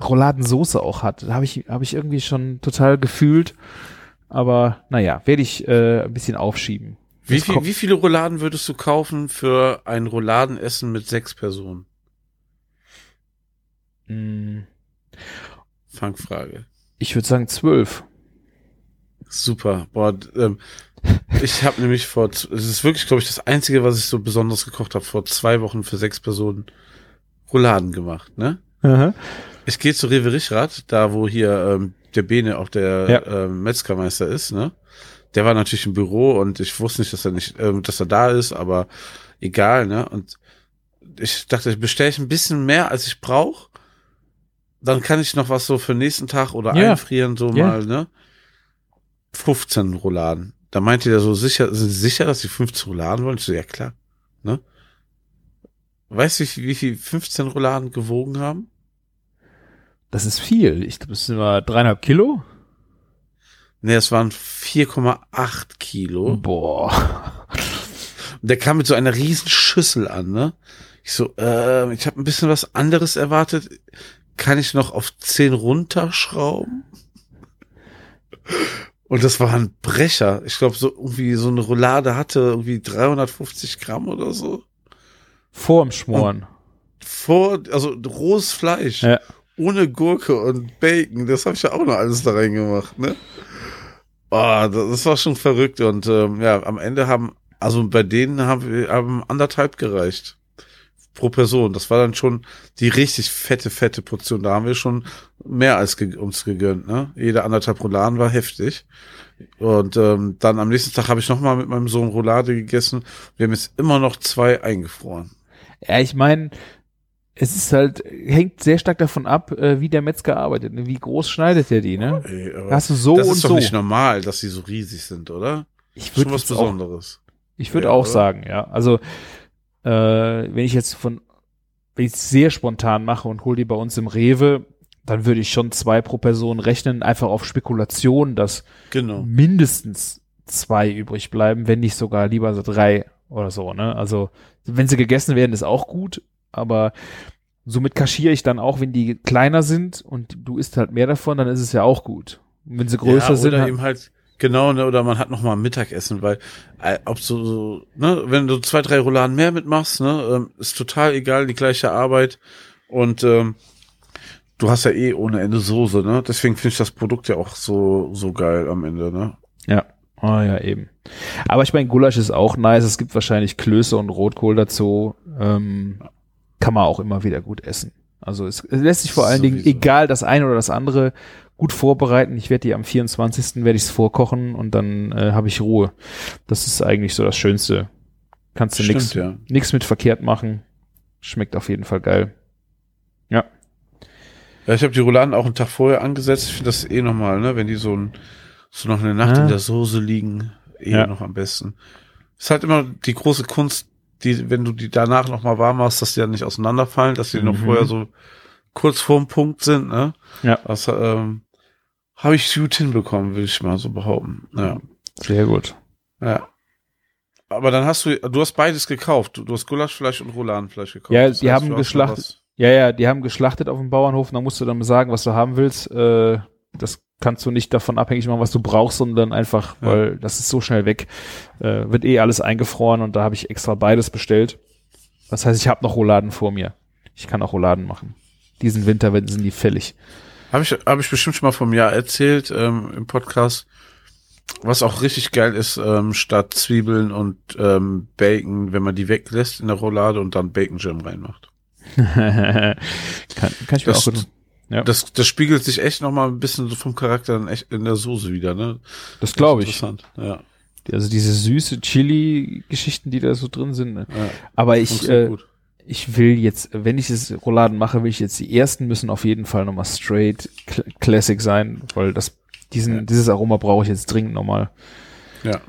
Speaker 4: Rouladensoße auch hat. Da habe ich, hab ich irgendwie schon total gefühlt. Aber naja, werde ich äh, ein bisschen aufschieben.
Speaker 5: Wie, viel, wie viele Rouladen würdest du kaufen für ein Rouladenessen mit sechs Personen?
Speaker 4: Mm,
Speaker 5: Fangfrage.
Speaker 4: Ich würde sagen zwölf.
Speaker 5: Super. Boah, ähm, (laughs) ich habe nämlich vor, es ist wirklich, glaube ich, das Einzige, was ich so besonders gekocht habe, vor zwei Wochen für sechs Personen Rouladen gemacht, ne? Ich gehe zu Rewe Richrath, da wo hier ähm, der Bene auch der
Speaker 4: Ja.
Speaker 5: ähm, Metzgermeister ist, ne? Der war natürlich im Büro und ich wusste nicht, dass er nicht, ähm, dass er da ist, aber egal, ne? Und ich dachte, ich bestelle ich ein bisschen mehr, als ich brauche. Dann kann ich noch was so für den nächsten Tag oder
Speaker 4: Ja.
Speaker 5: einfrieren, so
Speaker 4: Ja.
Speaker 5: mal, ne? 15 Rouladen. Da meinte der so sicher, sind Sie sicher, dass Sie 15 Rouladen wollen? Ich so, ja klar, ne? Weißt du, wie, wie viel 15 Rouladen gewogen haben?
Speaker 4: Das ist viel. Ich glaube, das sind immer dreieinhalb Kilo.
Speaker 5: Ne, es waren 4,8 Kilo.
Speaker 4: Boah.
Speaker 5: Und der kam mit so einer riesen Schüssel an, ne? Ich so, äh, ich habe ein bisschen was anderes erwartet. Kann ich noch auf 10 runterschrauben? Und das war ein Brecher. Ich glaube, so irgendwie so eine Roulade hatte irgendwie 350 Gramm oder so.
Speaker 4: Vorm Schmoren.
Speaker 5: Vor, also rohes Fleisch.
Speaker 4: Ja.
Speaker 5: Ohne Gurke und Bacon. Das habe ich ja auch noch alles da reingemacht, ne? Oh, das war schon verrückt. Und ähm, ja, am Ende haben, also bei denen haben wir haben anderthalb gereicht. Pro Person. Das war dann schon die richtig fette, fette Portion. Da haben wir schon mehr als ge uns gegönnt, ne? Jede anderthalb Rouladen war heftig. Und ähm, dann am nächsten Tag habe ich nochmal mit meinem Sohn Roulade gegessen. Wir haben jetzt immer noch zwei eingefroren.
Speaker 4: Ja, ich meine, es ist halt, hängt sehr stark davon ab, äh, wie der Metzger arbeitet. Ne? Wie groß schneidet er die, ne?
Speaker 5: Ey,
Speaker 4: Hast du so
Speaker 5: das
Speaker 4: und
Speaker 5: ist doch
Speaker 4: so.
Speaker 5: nicht normal, dass die so riesig sind, oder?
Speaker 4: Ich würde
Speaker 5: was
Speaker 4: auch,
Speaker 5: Besonderes.
Speaker 4: ich würde
Speaker 5: Ja,
Speaker 4: auch
Speaker 5: oder?
Speaker 4: sagen, ja. Also, äh, wenn ich jetzt von, wenn ich es sehr spontan mache und hole die bei uns im Rewe, dann würde ich schon zwei pro Person rechnen, einfach auf Spekulation, dass
Speaker 5: Genau.
Speaker 4: mindestens zwei übrig bleiben, wenn nicht sogar lieber so drei oder so, ne? Also, wenn sie gegessen werden, ist auch gut, aber somit kaschiere ich dann auch, wenn die kleiner sind und du isst halt mehr davon, dann ist es ja auch gut. Und wenn sie größer
Speaker 5: ja,
Speaker 4: sind,
Speaker 5: oder eben halt genau, ne, oder man hat noch mal Mittagessen, weil äh, ob so, so ne, wenn du zwei, drei Rouladen mehr mitmachst, ne, ähm, ist total egal, die gleiche Arbeit und ähm, du hast ja eh ohne Ende Soße, ne? Deswegen finde ich das Produkt ja auch so so geil am Ende, ne?
Speaker 4: Ja. Ah ja, eben. Aber ich meine, Gulasch ist auch nice. Es gibt wahrscheinlich Klöße und Rotkohl dazu. Ähm, kann man auch immer wieder gut essen. Also es, es lässt sich vor allen Dingen,
Speaker 5: Sowieso.
Speaker 4: egal das eine oder das andere, gut vorbereiten. Ich werde die am 24. werde ich es vorkochen und dann äh, habe ich Ruhe. Das ist eigentlich so das Schönste. Kannst du nix,
Speaker 5: ja.
Speaker 4: nix mit verkehrt machen. Schmeckt auf jeden Fall geil. Ja.
Speaker 5: Ja, ich habe die Rouladen auch einen Tag vorher angesetzt. Ich finde das eh nochmal, ne, wenn die so ein so noch eine Nacht
Speaker 4: Ah.
Speaker 5: in der Soße liegen, eh
Speaker 4: Ja.
Speaker 5: noch am besten. Ist halt immer die große Kunst, die, wenn du die danach noch mal warm machst, dass die dann nicht auseinanderfallen, dass die noch
Speaker 4: Mhm.
Speaker 5: vorher so kurz vorm Punkt sind, ne?
Speaker 4: Ja.
Speaker 5: Das ähm, habe ich gut hinbekommen, will ich mal so behaupten. Ja.
Speaker 4: Sehr gut.
Speaker 5: ja. Aber dann hast du, du hast beides gekauft. Du, du hast Gulaschfleisch und Rouladenfleisch gekauft.
Speaker 4: Ja,
Speaker 5: Das
Speaker 4: die haben
Speaker 5: hast noch
Speaker 4: geschlachtet. Ja, ja, die haben geschlachtet auf dem Bauernhof und dann musst du dann sagen, was du haben willst. Äh, das kannst du nicht davon abhängig machen, was du brauchst, sondern einfach,
Speaker 5: Ja.
Speaker 4: weil das ist so schnell weg. Äh, wird eh alles eingefroren und da habe ich extra beides bestellt. Das heißt, ich habe noch Rouladen vor mir. Ich kann auch Rouladen machen. Diesen Winter werden- sind die fällig.
Speaker 5: Habe ich, hab ich bestimmt schon mal vom Jahr erzählt ähm, im Podcast. Was auch richtig geil ist, ähm, statt Zwiebeln und ähm, Bacon, wenn man die weglässt in der Roulade und dann Bacon Jam reinmacht. (laughs)
Speaker 4: kann, kann ich mir
Speaker 5: Das-
Speaker 4: auch gut. Ja.
Speaker 5: Das, das spiegelt sich echt noch mal ein bisschen so vom Charakter dann echt in der Soße wieder, ne?
Speaker 4: Das glaube ich.
Speaker 5: Interessant, ja.
Speaker 4: Also diese süße Chili-Geschichten, die da so drin sind. Ne?
Speaker 5: ja
Speaker 4: Aber ich, äh,
Speaker 5: gut.
Speaker 4: ich will jetzt, wenn ich es Rouladen mache, will ich jetzt die ersten müssen auf jeden Fall nochmal straight Cl Classic sein, weil das, diesen,
Speaker 5: Ja.
Speaker 4: dieses Aroma brauche ich jetzt dringend nochmal.
Speaker 5: Ja.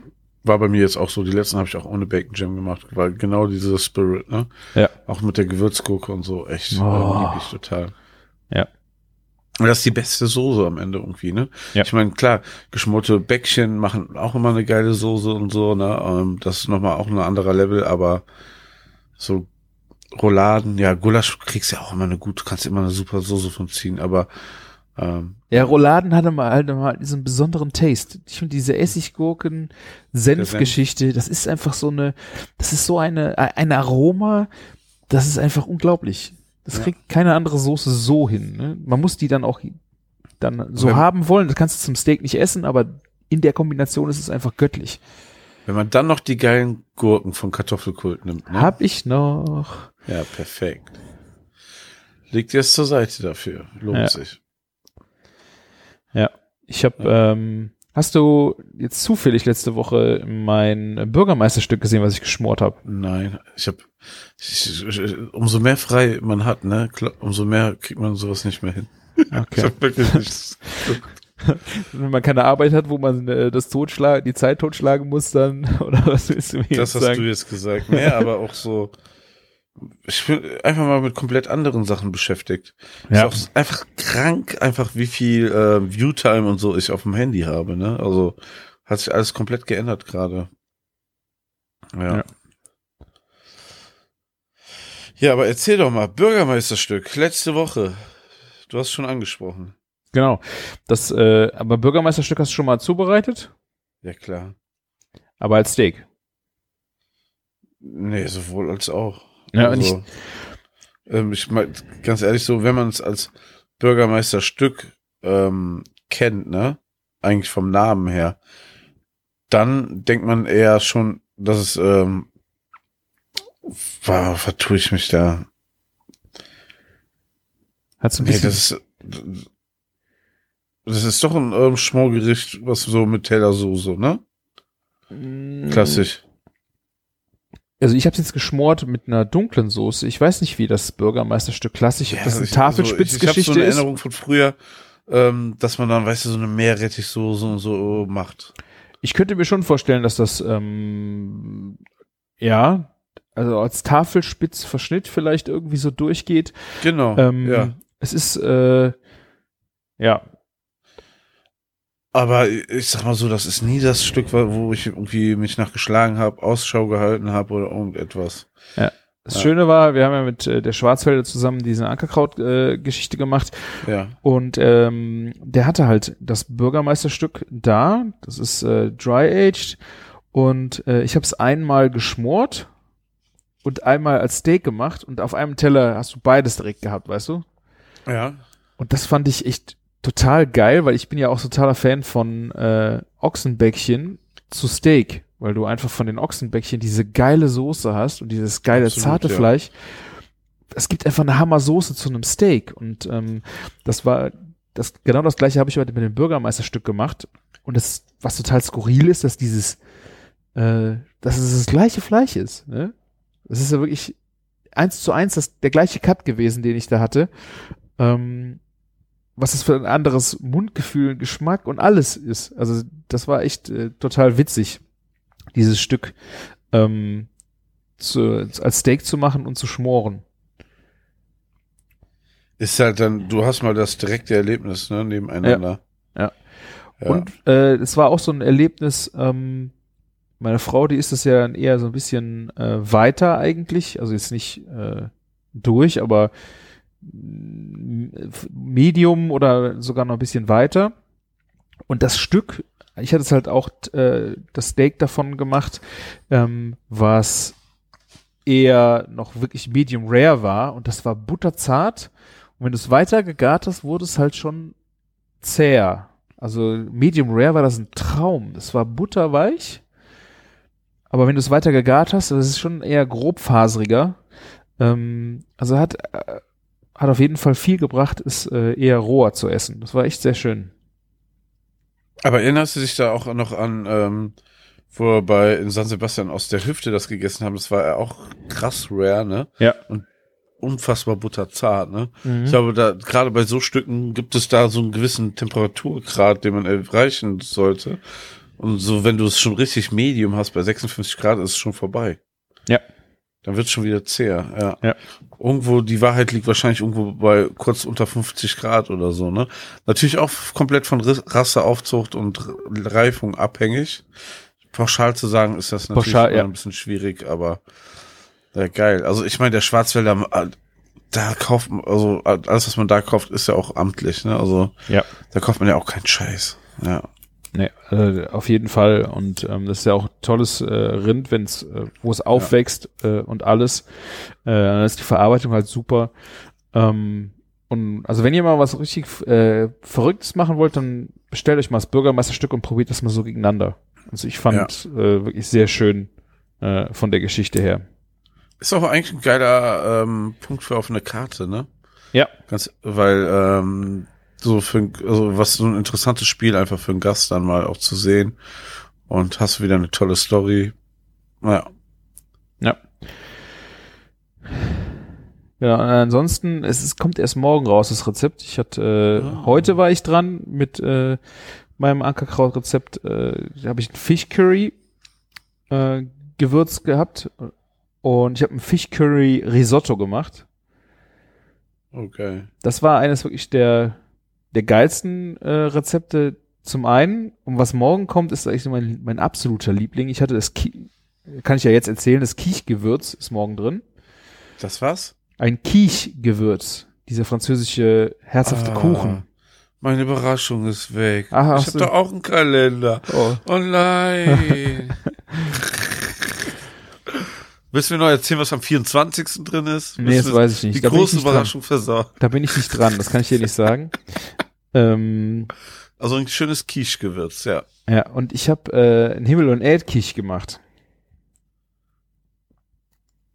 Speaker 5: War bei mir jetzt auch so. Die letzten habe ich auch ohne Bacon Jam gemacht, weil genau dieser Spirit, ne?
Speaker 4: Ja.
Speaker 5: Auch mit der Gewürzgurke und so, echt,
Speaker 4: Oh.
Speaker 5: äh, lieb ich total.
Speaker 4: Ja.
Speaker 5: Und das ist die beste Soße am Ende irgendwie, ne?
Speaker 4: Ja.
Speaker 5: Ich meine, klar, geschmorte Bäckchen machen auch immer eine geile Soße und so, ne? Ähm, das ist nochmal auch ein anderer Level, aber so Rouladen, ja, Gulasch kriegst ja auch immer eine gute, kannst immer eine super Soße von ziehen, aber ähm,
Speaker 4: Ja, Rouladen hatte mal halt mal diesen besonderen Taste. Ich finde diese Essiggurken, Senfgeschichte, das ist einfach so eine, das ist so eine, ein Aroma, das ist einfach unglaublich. Das
Speaker 5: Ja.
Speaker 4: kriegt keine andere Soße so hin. Ne? Man muss die dann auch dann so
Speaker 5: Wenn-
Speaker 4: haben wollen. Das kannst du zum Steak nicht essen, aber in der Kombination ist es einfach göttlich.
Speaker 5: wenn man dann noch die geilen Gurken von Kartoffelkult nimmt, ne?
Speaker 4: Hab ich noch.
Speaker 5: Ja, perfekt. Legt jetzt zur Seite dafür. Lohnt
Speaker 4: Ja.
Speaker 5: sich.
Speaker 4: Ja, ich habe. Ähm, hast du jetzt zufällig letzte Woche mein Bürgermeisterstück gesehen, was ich geschmort habe?
Speaker 5: Nein, ich habe ich, ich, umso mehr frei man hat, ne, umso mehr kriegt man sowas nicht mehr hin. (laughs) Ich
Speaker 4: Okay.
Speaker 5: hab wirklich nicht. (laughs)
Speaker 4: Wenn man keine Arbeit hat, wo man äh, das totschlagen, die Zeit totschlagen muss, dann (laughs) oder was willst du mir
Speaker 5: das hast
Speaker 4: sagen?
Speaker 5: du jetzt gesagt. Nee, aber auch so. Ich bin einfach mal mit komplett anderen Sachen beschäftigt.
Speaker 4: Ja.
Speaker 5: Ist auch einfach krank, einfach wie viel äh, Viewtime und so ich auf dem Handy habe, ne? Also hat sich alles komplett geändert gerade. Ja.
Speaker 4: Ja.
Speaker 5: ja. aber erzähl doch mal, Bürgermeisterstück, letzte Woche. Du hast schon angesprochen.
Speaker 4: Genau. Das, äh, aber Bürgermeisterstück hast du schon mal zubereitet,
Speaker 5: Ja, klar.
Speaker 4: aber als Steak.
Speaker 5: Nee, sowohl als auch.
Speaker 4: Ja,
Speaker 5: also, ähm, ich mein, ganz ehrlich, so, wenn man es als Bürgermeisterstück ähm, kennt, ne, eigentlich vom Namen her, dann denkt man eher schon, dass es, ähm, wow, vertue ich mich da.
Speaker 4: Hat's ein
Speaker 5: Nee,
Speaker 4: bisschen,
Speaker 5: das ist, das ist doch ein ähm, Schmorgericht, was so mit Tellersoße, ne?
Speaker 4: Mm,
Speaker 5: Klassisch.
Speaker 4: Also ich habe jetzt geschmort mit einer dunklen Soße. Ich weiß nicht, wie das Bürgermeisterstück klassisch, ob das eine
Speaker 5: also
Speaker 4: Tafelspitzgeschichte
Speaker 5: ich, ich hab so eine
Speaker 4: ist.
Speaker 5: Erinnerung von früher, ähm, dass man dann, weißt du, so eine Meerrettichsoße und so macht.
Speaker 4: Ich könnte mir schon vorstellen, dass das ähm, ja, also als Tafelspitzverschnitt vielleicht irgendwie so durchgeht.
Speaker 5: Genau.
Speaker 4: Ähm,
Speaker 5: ja.
Speaker 4: Es ist äh, ja,
Speaker 5: Aber ich sag mal so, das ist nie das Stück, wo ich irgendwie mich nachgeschlagen habe, Ausschau gehalten habe oder irgendetwas.
Speaker 4: das
Speaker 5: Ja.
Speaker 4: Schöne war, wir haben ja mit äh, der Schwarzwälder zusammen diese Ankerkraut-Geschichte gemacht
Speaker 5: Ja.
Speaker 4: und ähm, der hatte halt das Bürgermeisterstück da. Das ist äh, dry aged und äh, ich habe es einmal geschmort und einmal als Steak gemacht und auf einem Teller hast du beides direkt gehabt, weißt du?
Speaker 5: Ja.
Speaker 4: Und das fand ich echt total geil, weil ich bin ja auch totaler Fan von äh, Ochsenbäckchen zu Steak, weil du einfach von den Ochsenbäckchen diese geile Soße hast und dieses geile
Speaker 5: Absolut,
Speaker 4: zarte
Speaker 5: ja.
Speaker 4: Fleisch. Es gibt einfach eine Hammer-Soße zu einem Steak und ähm, das war das genau das gleiche habe ich heute mit dem Bürgermeisterstück gemacht und das was total skurril ist, dass dieses äh, dass es das gleiche Fleisch ist. Ne? Das ist ja wirklich eins zu eins das, der gleiche Cut gewesen, den ich da hatte. Ähm, was das für ein anderes Mundgefühl, Geschmack und alles ist. Also das war echt äh, total witzig, dieses Stück ähm, zu, als Steak zu machen und zu schmoren.
Speaker 5: Ist halt dann, du hast mal das direkte Erlebnis, ne, nebeneinander.
Speaker 4: Ja.
Speaker 5: Ja.
Speaker 4: Und äh, es war auch so ein Erlebnis, ähm, meine Frau, die ist das ja eher so ein bisschen äh, weiter eigentlich, also jetzt nicht äh, durch, aber Medium oder sogar noch ein bisschen weiter. Und das Stück, ich hatte es halt auch äh, das Steak davon gemacht, ähm, was eher noch wirklich Medium Rare war und das war butterzart. Und wenn du es weiter gegart hast, wurde es halt schon zäher. Also Medium Rare war das ein Traum. Das war butterweich. Aber wenn du es weiter gegart hast, das ist schon eher grobfaseriger. Ähm, also hat, äh, hat auf jeden Fall viel gebracht, es äh, eher roher zu essen. Das war echt sehr schön.
Speaker 5: Aber erinnerst du dich da auch noch an, ähm, wo wir bei in San Sebastian aus der Hüfte das gegessen haben? Das war ja auch krass rare, ne?
Speaker 4: Ja.
Speaker 5: Und unfassbar butterzart, ne?
Speaker 4: Mhm.
Speaker 5: Ich glaube, da gerade bei so Stücken gibt es da so einen gewissen Temperaturgrad, den man erreichen sollte. Und so, wenn du es schon richtig Medium hast, bei 56 Grad ist es schon vorbei.
Speaker 4: Ja.
Speaker 5: Dann wird es schon wieder zäher, ja.
Speaker 4: Ja.
Speaker 5: Irgendwo, die Wahrheit liegt wahrscheinlich irgendwo bei kurz unter 50 Grad oder so, ne? Natürlich auch komplett von Rasseaufzucht und Reifung abhängig. Pauschal zu sagen, ist das natürlich
Speaker 4: Pauschal, ja.
Speaker 5: ein bisschen schwierig, aber ja, geil. Also ich meine, der Schwarzwälder, äh, da kauft man, also alles, was man da kauft, ist ja auch amtlich, ne? Also
Speaker 4: Ja.
Speaker 5: da kauft man ja auch keinen Scheiß. Ja.
Speaker 4: Nee, äh, auf jeden Fall. Und ähm, das ist ja auch tolles äh, Rind, wenn's, äh, wo es aufwächst äh, und alles. Äh, dann ist die Verarbeitung halt super. Ähm, und also wenn ihr mal was richtig äh, Verrücktes machen wollt, dann bestellt euch mal das Bürgermeisterstück und probiert das mal so gegeneinander. Also ich fand äh, wirklich sehr schön äh, von der Geschichte her.
Speaker 5: Ist auch eigentlich ein geiler ähm, Punkt für auf eine Karte, ne?
Speaker 4: Ja.
Speaker 5: Ganz, weil ähm, so für ein- also was so ein interessantes Spiel einfach für einen Gast dann mal auch zu sehen und hast wieder eine tolle Story. Naja.
Speaker 4: Ja. Ja, und ansonsten, es, es kommt erst morgen raus, das Rezept. Ich hatte, äh,
Speaker 5: Ah.
Speaker 4: heute war ich dran mit äh, meinem Ankerkraut-Rezept. Äh, da habe ich ein Fischcurry äh, Gewürz gehabt und ich habe ein Fischcurry Risotto gemacht.
Speaker 5: Okay.
Speaker 4: Das war eines wirklich der, der geilsten äh, Rezepte zum einen. Und was morgen kommt, ist eigentlich mein, mein absoluter Liebling. Ich hatte das, Ki kann ich ja jetzt erzählen, das Kiechgewürz ist morgen drin.
Speaker 5: Das war's?
Speaker 4: Ein Quiche-Gewürz. Dieser französische herzhafte
Speaker 5: Ah,
Speaker 4: Kuchen.
Speaker 5: Meine Überraschung ist weg.
Speaker 4: Ach,
Speaker 5: ich habe doch auch einen Kalender.
Speaker 4: Oh.
Speaker 5: Oh nein. (laughs) Willst du mir noch erzählen, was am 24. drin ist?
Speaker 4: Nee, das
Speaker 5: Willst
Speaker 4: weiß ich nicht.
Speaker 5: Die
Speaker 4: Da
Speaker 5: große. Überraschung versorgen.
Speaker 4: Da bin ich nicht dran, das kann ich dir nicht sagen. (laughs) ähm,
Speaker 5: Also ein schönes Quiche-Gewürz, ja.
Speaker 4: ja, und ich habe äh, einen Himmel- und Erdkich gemacht.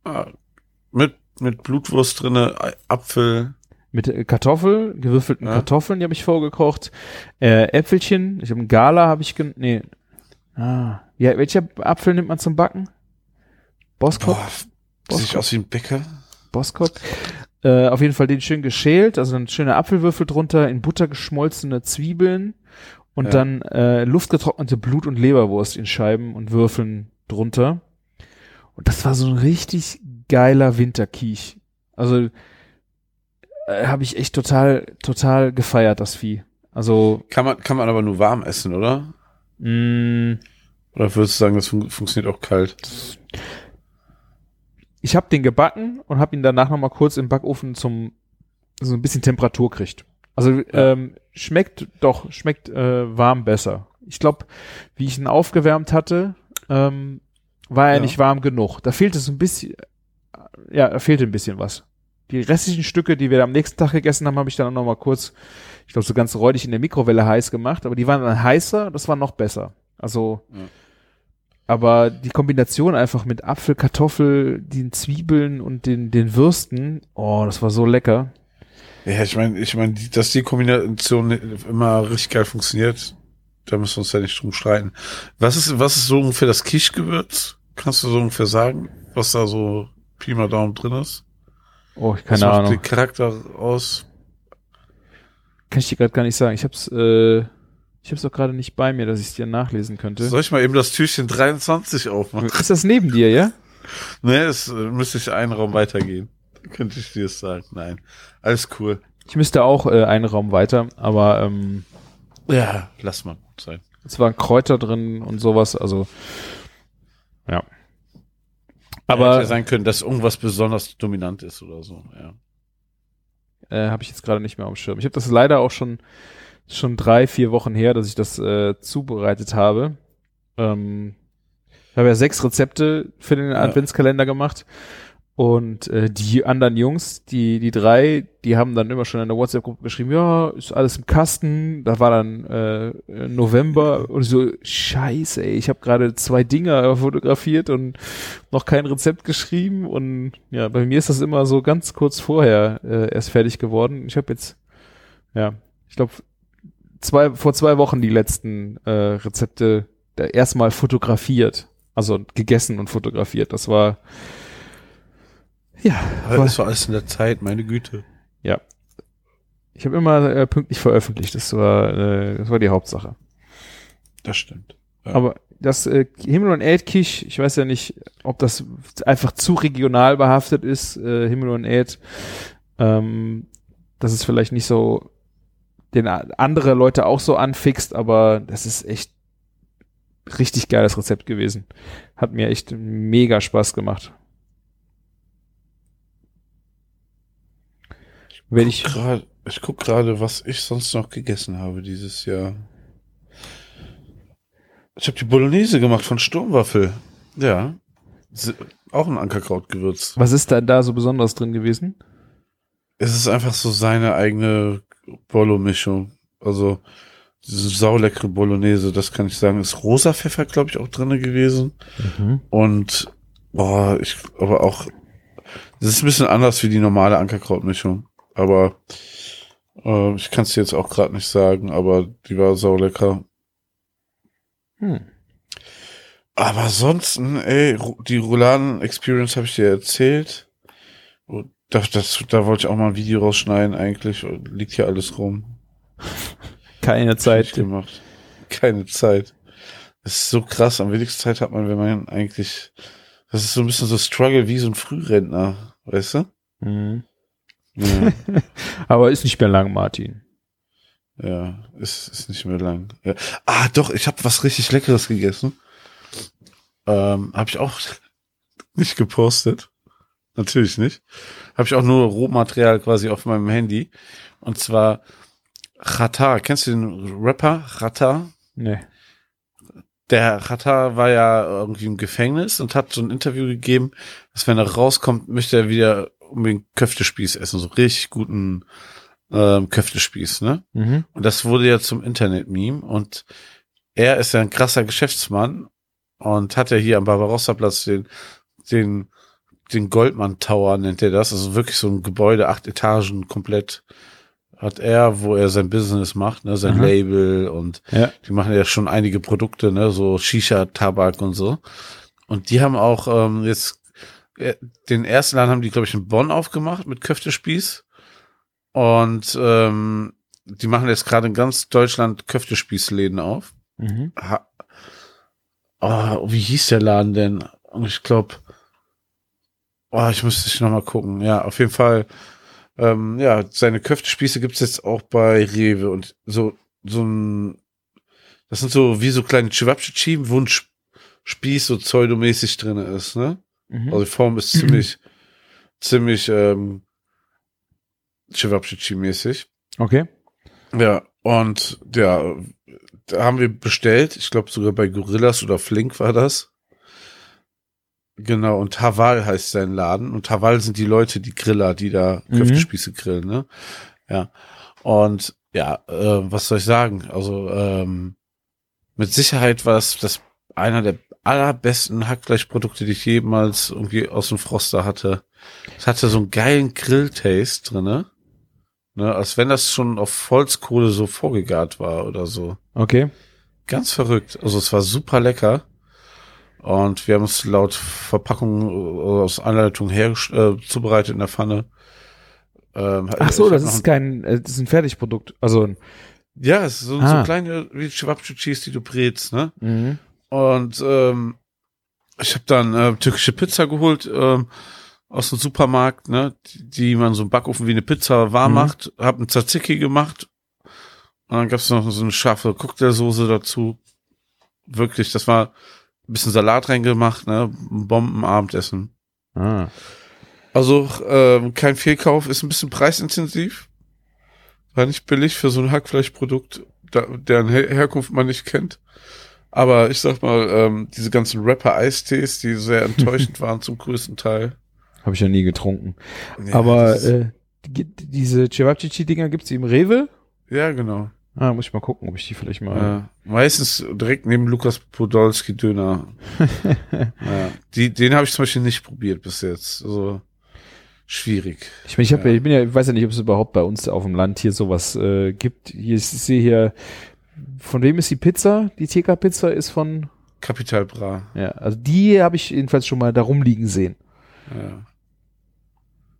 Speaker 5: Ah, mit, mit Blutwurst drinne, Apfel.
Speaker 4: Mit äh, Kartoffel, gewürfelten
Speaker 5: Ja.
Speaker 4: Kartoffeln, die habe ich vorgekocht. Äh, Äpfelchen, ich habe einen Gala, habe ich gen nee. Ah, ja, welcher Apfel nimmt man zum Backen? Boskop?
Speaker 5: Boah, sieht aus wie ein Bäcker.
Speaker 4: Boskop. Äh, auf jeden Fall den schön geschält, also ein schöner Apfelwürfel drunter, in Butter geschmolzene Zwiebeln und
Speaker 5: Ja.
Speaker 4: dann äh, luftgetrocknete Blut- und Leberwurst in Scheiben und Würfeln drunter. Und das war so ein richtig geiler Winterkiech. Also äh, habe ich echt total, total gefeiert, das Vieh. Also,
Speaker 5: Kann man, kann man aber nur warm essen, oder?
Speaker 4: mh,
Speaker 5: Oder würdest du sagen, das fun funktioniert auch kalt?
Speaker 4: Ich habe den gebacken und habe ihn danach noch mal kurz im Backofen zum so ein bisschen Temperatur kriegt. Also ähm, schmeckt doch schmeckt äh, warm besser. Ich glaube, wie ich ihn aufgewärmt hatte, ähm, war er
Speaker 5: Ja.
Speaker 4: nicht warm genug. Da fehlte so ein bisschen, ja, da fehlte ein bisschen was. Die restlichen Stücke, die wir am nächsten Tag gegessen haben, habe ich dann auch noch mal kurz, ich glaube, so ganz räudig in der Mikrowelle heiß gemacht. Aber die waren dann heißer, das war noch besser. Also
Speaker 5: Ja.
Speaker 4: Aber die Kombination einfach mit Apfel, Kartoffel, den Zwiebeln und den, den Würsten, oh, das war so lecker.
Speaker 5: Ja, ich meine, ich meine, die- dass die Kombination immer richtig geil funktioniert, da müssen wir uns ja nicht drum streiten. Was ist, was ist so ungefähr das Kischgewürz? Kannst du so ungefähr sagen, was da so Pi mal Daumen drin ist?
Speaker 4: Oh, ich-
Speaker 5: Was
Speaker 4: keine
Speaker 5: macht
Speaker 4: Ahnung.
Speaker 5: den Charakter aus?
Speaker 4: Kann ich dir gerade gar nicht sagen. Ich hab's, äh, ich hab's doch gerade nicht bei mir, dass ich es dir nachlesen könnte.
Speaker 5: Soll ich mal eben das Türchen 23 aufmachen?
Speaker 4: Ist das neben dir, ja? (laughs)
Speaker 5: Nee, es äh, müsste ich einen Raum weitergehen. Dann könnte ich dir das sagen. Nein. Alles cool.
Speaker 4: Ich müsste auch äh, einen Raum weiter, aber ähm,
Speaker 5: Ja, lass mal gut sein.
Speaker 4: es waren Kräuter drin und sowas, also ja.
Speaker 5: Aber
Speaker 4: Aber
Speaker 5: hätte ja sein können, dass irgendwas besonders dominant ist oder so. Ja.
Speaker 4: äh, habe ich jetzt gerade nicht mehr auf dem Schirm. Ich habe das leider auch schon schon drei, vier Wochen her, dass ich das äh, zubereitet habe. Ähm, ich habe ja sechs Rezepte für den Adventskalender gemacht und äh, die anderen Jungs, die die drei, die haben dann immer schon in der WhatsApp-Gruppe geschrieben, ja, ist alles im Kasten. Da war dann äh, November und so Scheiße, ey, ich habe gerade zwei Dinger fotografiert und noch kein Rezept geschrieben und ja, bei mir ist das immer so ganz kurz vorher äh, erst fertig geworden. Ich habe jetzt ja, ich glaube zwei vor zwei Wochen die letzten äh, Rezepte erstmal fotografiert, also gegessen und fotografiert. Das war ja,
Speaker 5: Aber das war alles in der Zeit, meine Güte.
Speaker 4: ja. Ich habe immer äh, pünktlich veröffentlicht. Das war äh, das war die Hauptsache.
Speaker 5: Das stimmt. Ja.
Speaker 4: Aber das äh, Himmel und Erdkich, ich weiß ja nicht, ob das einfach zu regional behaftet ist, äh, Himmel und Erd, ähm, dass es vielleicht nicht so den andere Leute auch so anfixt, aber das ist echt richtig geiles Rezept gewesen. Hat mir echt mega Spaß gemacht. Wenn ich,
Speaker 5: Grad, ich guck gerade, was ich sonst noch gegessen habe dieses Jahr. Ich habe die Bolognese gemacht von Sturmwaffel. Ja. Auch ein Ankerkrautgewürz.
Speaker 4: was ist da da so besonders drin gewesen?
Speaker 5: Es ist einfach so seine eigene Bolo-Mischung. Also diese sauleckere Bolognese, das kann ich sagen. Ist rosa Pfeffer, glaube ich, auch drinne gewesen. Und boah, ich aber auch das ist ein bisschen anders wie die normale Ankerkrautmischung. Aber äh, ich kann es jetzt auch gerade nicht sagen, aber die war saulecker.
Speaker 4: Hm.
Speaker 5: Aber ansonsten, ey, Ru- die Rouladen-Experience habe ich dir erzählt. Und das, das, da wollte ich auch mal ein Video rausschneiden eigentlich. Liegt hier alles rum.
Speaker 4: Keine Zeit.
Speaker 5: gemacht. Keine Zeit. Das ist so krass. Am wenigsten Zeit hat man, wenn man eigentlich. Das ist so ein bisschen so Struggle wie so ein Frührentner, weißt du?
Speaker 4: Mhm.
Speaker 5: Ja, (laughs)
Speaker 4: Aber ist nicht mehr lang, Martin.
Speaker 5: ja ist, ist nicht mehr lang. Ja. Ah, doch, ich habe was richtig Leckeres gegessen. Ähm, habe ich auch (laughs) nicht gepostet. Natürlich nicht. Habe ich auch nur Rohmaterial quasi auf meinem Handy. Und zwar Chata, kennst du den Rapper Chata?
Speaker 4: Nee.
Speaker 5: Der Chata war ja irgendwie im Gefängnis und hat so ein Interview gegeben, dass wenn er rauskommt, möchte er wieder unbedingt Köftespieß essen, so richtig guten ähm, Köftespieß, ne?
Speaker 4: Mhm.
Speaker 5: Und das wurde ja zum Internet-Meme und er ist ja ein krasser Geschäftsmann und hat ja hier am Barbarossa-Platz den, den, den Goldmann Tower nennt er das, also wirklich so ein Gebäude, acht Etagen komplett hat er, wo er sein Business macht, ne, sein
Speaker 4: Aha.
Speaker 5: Label und
Speaker 4: Ja.
Speaker 5: die machen ja schon einige Produkte, ne, so Shisha, Tabak und so. Und die haben auch ähm, jetzt äh, den ersten Laden haben die, glaube ich, in Bonn aufgemacht mit Köftespieß. Und ähm, die machen jetzt gerade in ganz Deutschland Köftespießläden auf.
Speaker 4: Mhm.
Speaker 5: Oh, wie hieß der Laden denn? Ich glaube, oh, ich müsste ich noch mal gucken. Ja, auf jeden Fall. Ähm, ja, seine Köftespieße gibt's jetzt auch bei Rewe und so so ein. Das sind so wie so kleine Chewabchichi, wo ein Spieß so pseudomäßig drinne ist, ne?
Speaker 4: Mhm.
Speaker 5: Also die Form ist ziemlich, (clears throat) ziemlich ähm, Chewabchichi-mäßig.
Speaker 4: Okay.
Speaker 5: Ja, und ja, da haben wir bestellt, ich glaube sogar bei Gorillas oder Flink war das. Genau, und Haval heißt sein Laden. Und Haval sind die Leute, die Griller, die da
Speaker 4: Mhm.
Speaker 5: Köftespieße grillen, ne? Ja. Und ja, äh, was soll ich sagen? Also, ähm, mit Sicherheit war es das einer der allerbesten Hackfleischprodukte, die ich jemals irgendwie aus dem Froster hatte. Es hatte so einen geilen Grill-Taste drinne. Ne, als wenn das schon auf Holzkohle so vorgegart war oder so.
Speaker 4: Okay.
Speaker 5: Ganz verrückt. Also es war super lecker. Und wir haben es laut Verpackung äh, aus Anleitung her äh, zubereitet in der Pfanne. Ähm,
Speaker 4: Ach so, das ist kein, äh, das ist ein Fertigprodukt. Also ein,
Speaker 5: Ja, es ist so,
Speaker 4: Ah.
Speaker 5: so kleine wie Chewabchichis, die du brätst, ne?
Speaker 4: mhm.
Speaker 5: Und ähm, ich habe dann äh, türkische Pizza geholt ähm, aus dem Supermarkt, ne, die, die man so im Backofen wie eine Pizza warm
Speaker 4: Mhm.
Speaker 5: macht. Hab einen Tzatziki gemacht und dann gab's noch so eine scharfe Cocktailsoße dazu. Wirklich, das war bisschen Salat reingemacht, ne, Bombenabendessen.
Speaker 4: ah.
Speaker 5: Also ähm, kein Fehlkauf, ist ein bisschen preisintensiv. War nicht billig für so ein Hackfleischprodukt, da, deren Her Herkunft man nicht kennt. Aber ich sag mal, ähm, diese ganzen Rapper-Eistees, die sehr enttäuschend (laughs) waren zum größten Teil.
Speaker 4: Habe ich ja nie getrunken.
Speaker 5: Ja,
Speaker 4: Aber äh, die, diese Cevapcici-Dinger gibt's im Rewe?
Speaker 5: ja, genau.
Speaker 4: Ah, muss ich mal gucken, ob ich die vielleicht mal.
Speaker 5: Ja, meistens direkt neben Lukas Podolski Döner. (laughs) ja, die, den habe ich zum Beispiel nicht probiert bis jetzt. Also schwierig.
Speaker 4: Ich meine, ich, hab,
Speaker 5: Ja.
Speaker 4: ja. ich bin ja, ich weiß ja nicht, ob es überhaupt bei uns auf dem Land hier sowas äh, gibt. Hier, ich sehe hier, von wem ist die Pizza? Die TK-Pizza ist von,
Speaker 5: Kapital Bra.
Speaker 4: ja, also die habe ich jedenfalls schon mal da rumliegen sehen.
Speaker 5: Ja.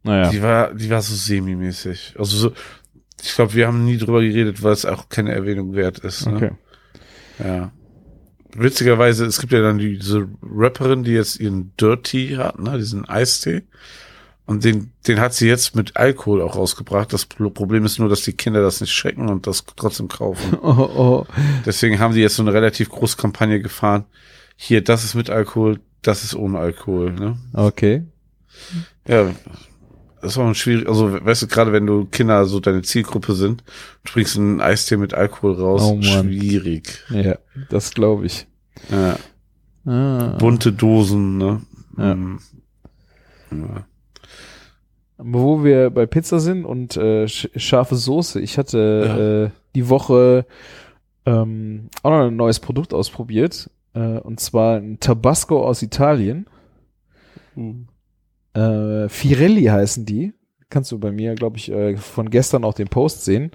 Speaker 4: Naja.
Speaker 5: Die war, die war so semi-mäßig. Also so, ich glaube, wir haben nie drüber geredet, weil es auch keine Erwähnung wert ist. Ne?
Speaker 4: Okay.
Speaker 5: Ja. Witzigerweise, es gibt ja dann diese Rapperin, die jetzt ihren Dirty hat, ne, diesen Eistee. Und den, den hat sie jetzt mit Alkohol auch rausgebracht. Das Pro- Problem ist nur, dass die Kinder das nicht schrecken und das trotzdem kaufen. (laughs)
Speaker 4: Oh, oh.
Speaker 5: Deswegen haben die jetzt so eine relativ große Kampagne gefahren. Hier, das ist mit Alkohol, das ist ohne Alkohol, ne?
Speaker 4: Okay.
Speaker 5: Ja, das war ein schwierig, also weißt du, gerade wenn du Kinder so deine Zielgruppe sind, du bringst einen Eistee mit Alkohol raus,
Speaker 4: Oh
Speaker 5: schwierig.
Speaker 4: Ja, das glaube ich.
Speaker 5: Ja,
Speaker 4: Ah.
Speaker 5: bunte Dosen, ne?
Speaker 4: Ja.
Speaker 5: Ja.
Speaker 4: Aber Wo wir bei Pizza sind und äh, sch scharfe Soße. Ich hatte
Speaker 5: Ja.
Speaker 4: äh, die Woche ähm, auch noch ein neues Produkt ausprobiert. Äh, und zwar ein Tabasco aus Italien. Äh, Firelli heißen die. Kannst du bei mir, glaube ich, äh, von gestern auch den Post sehen.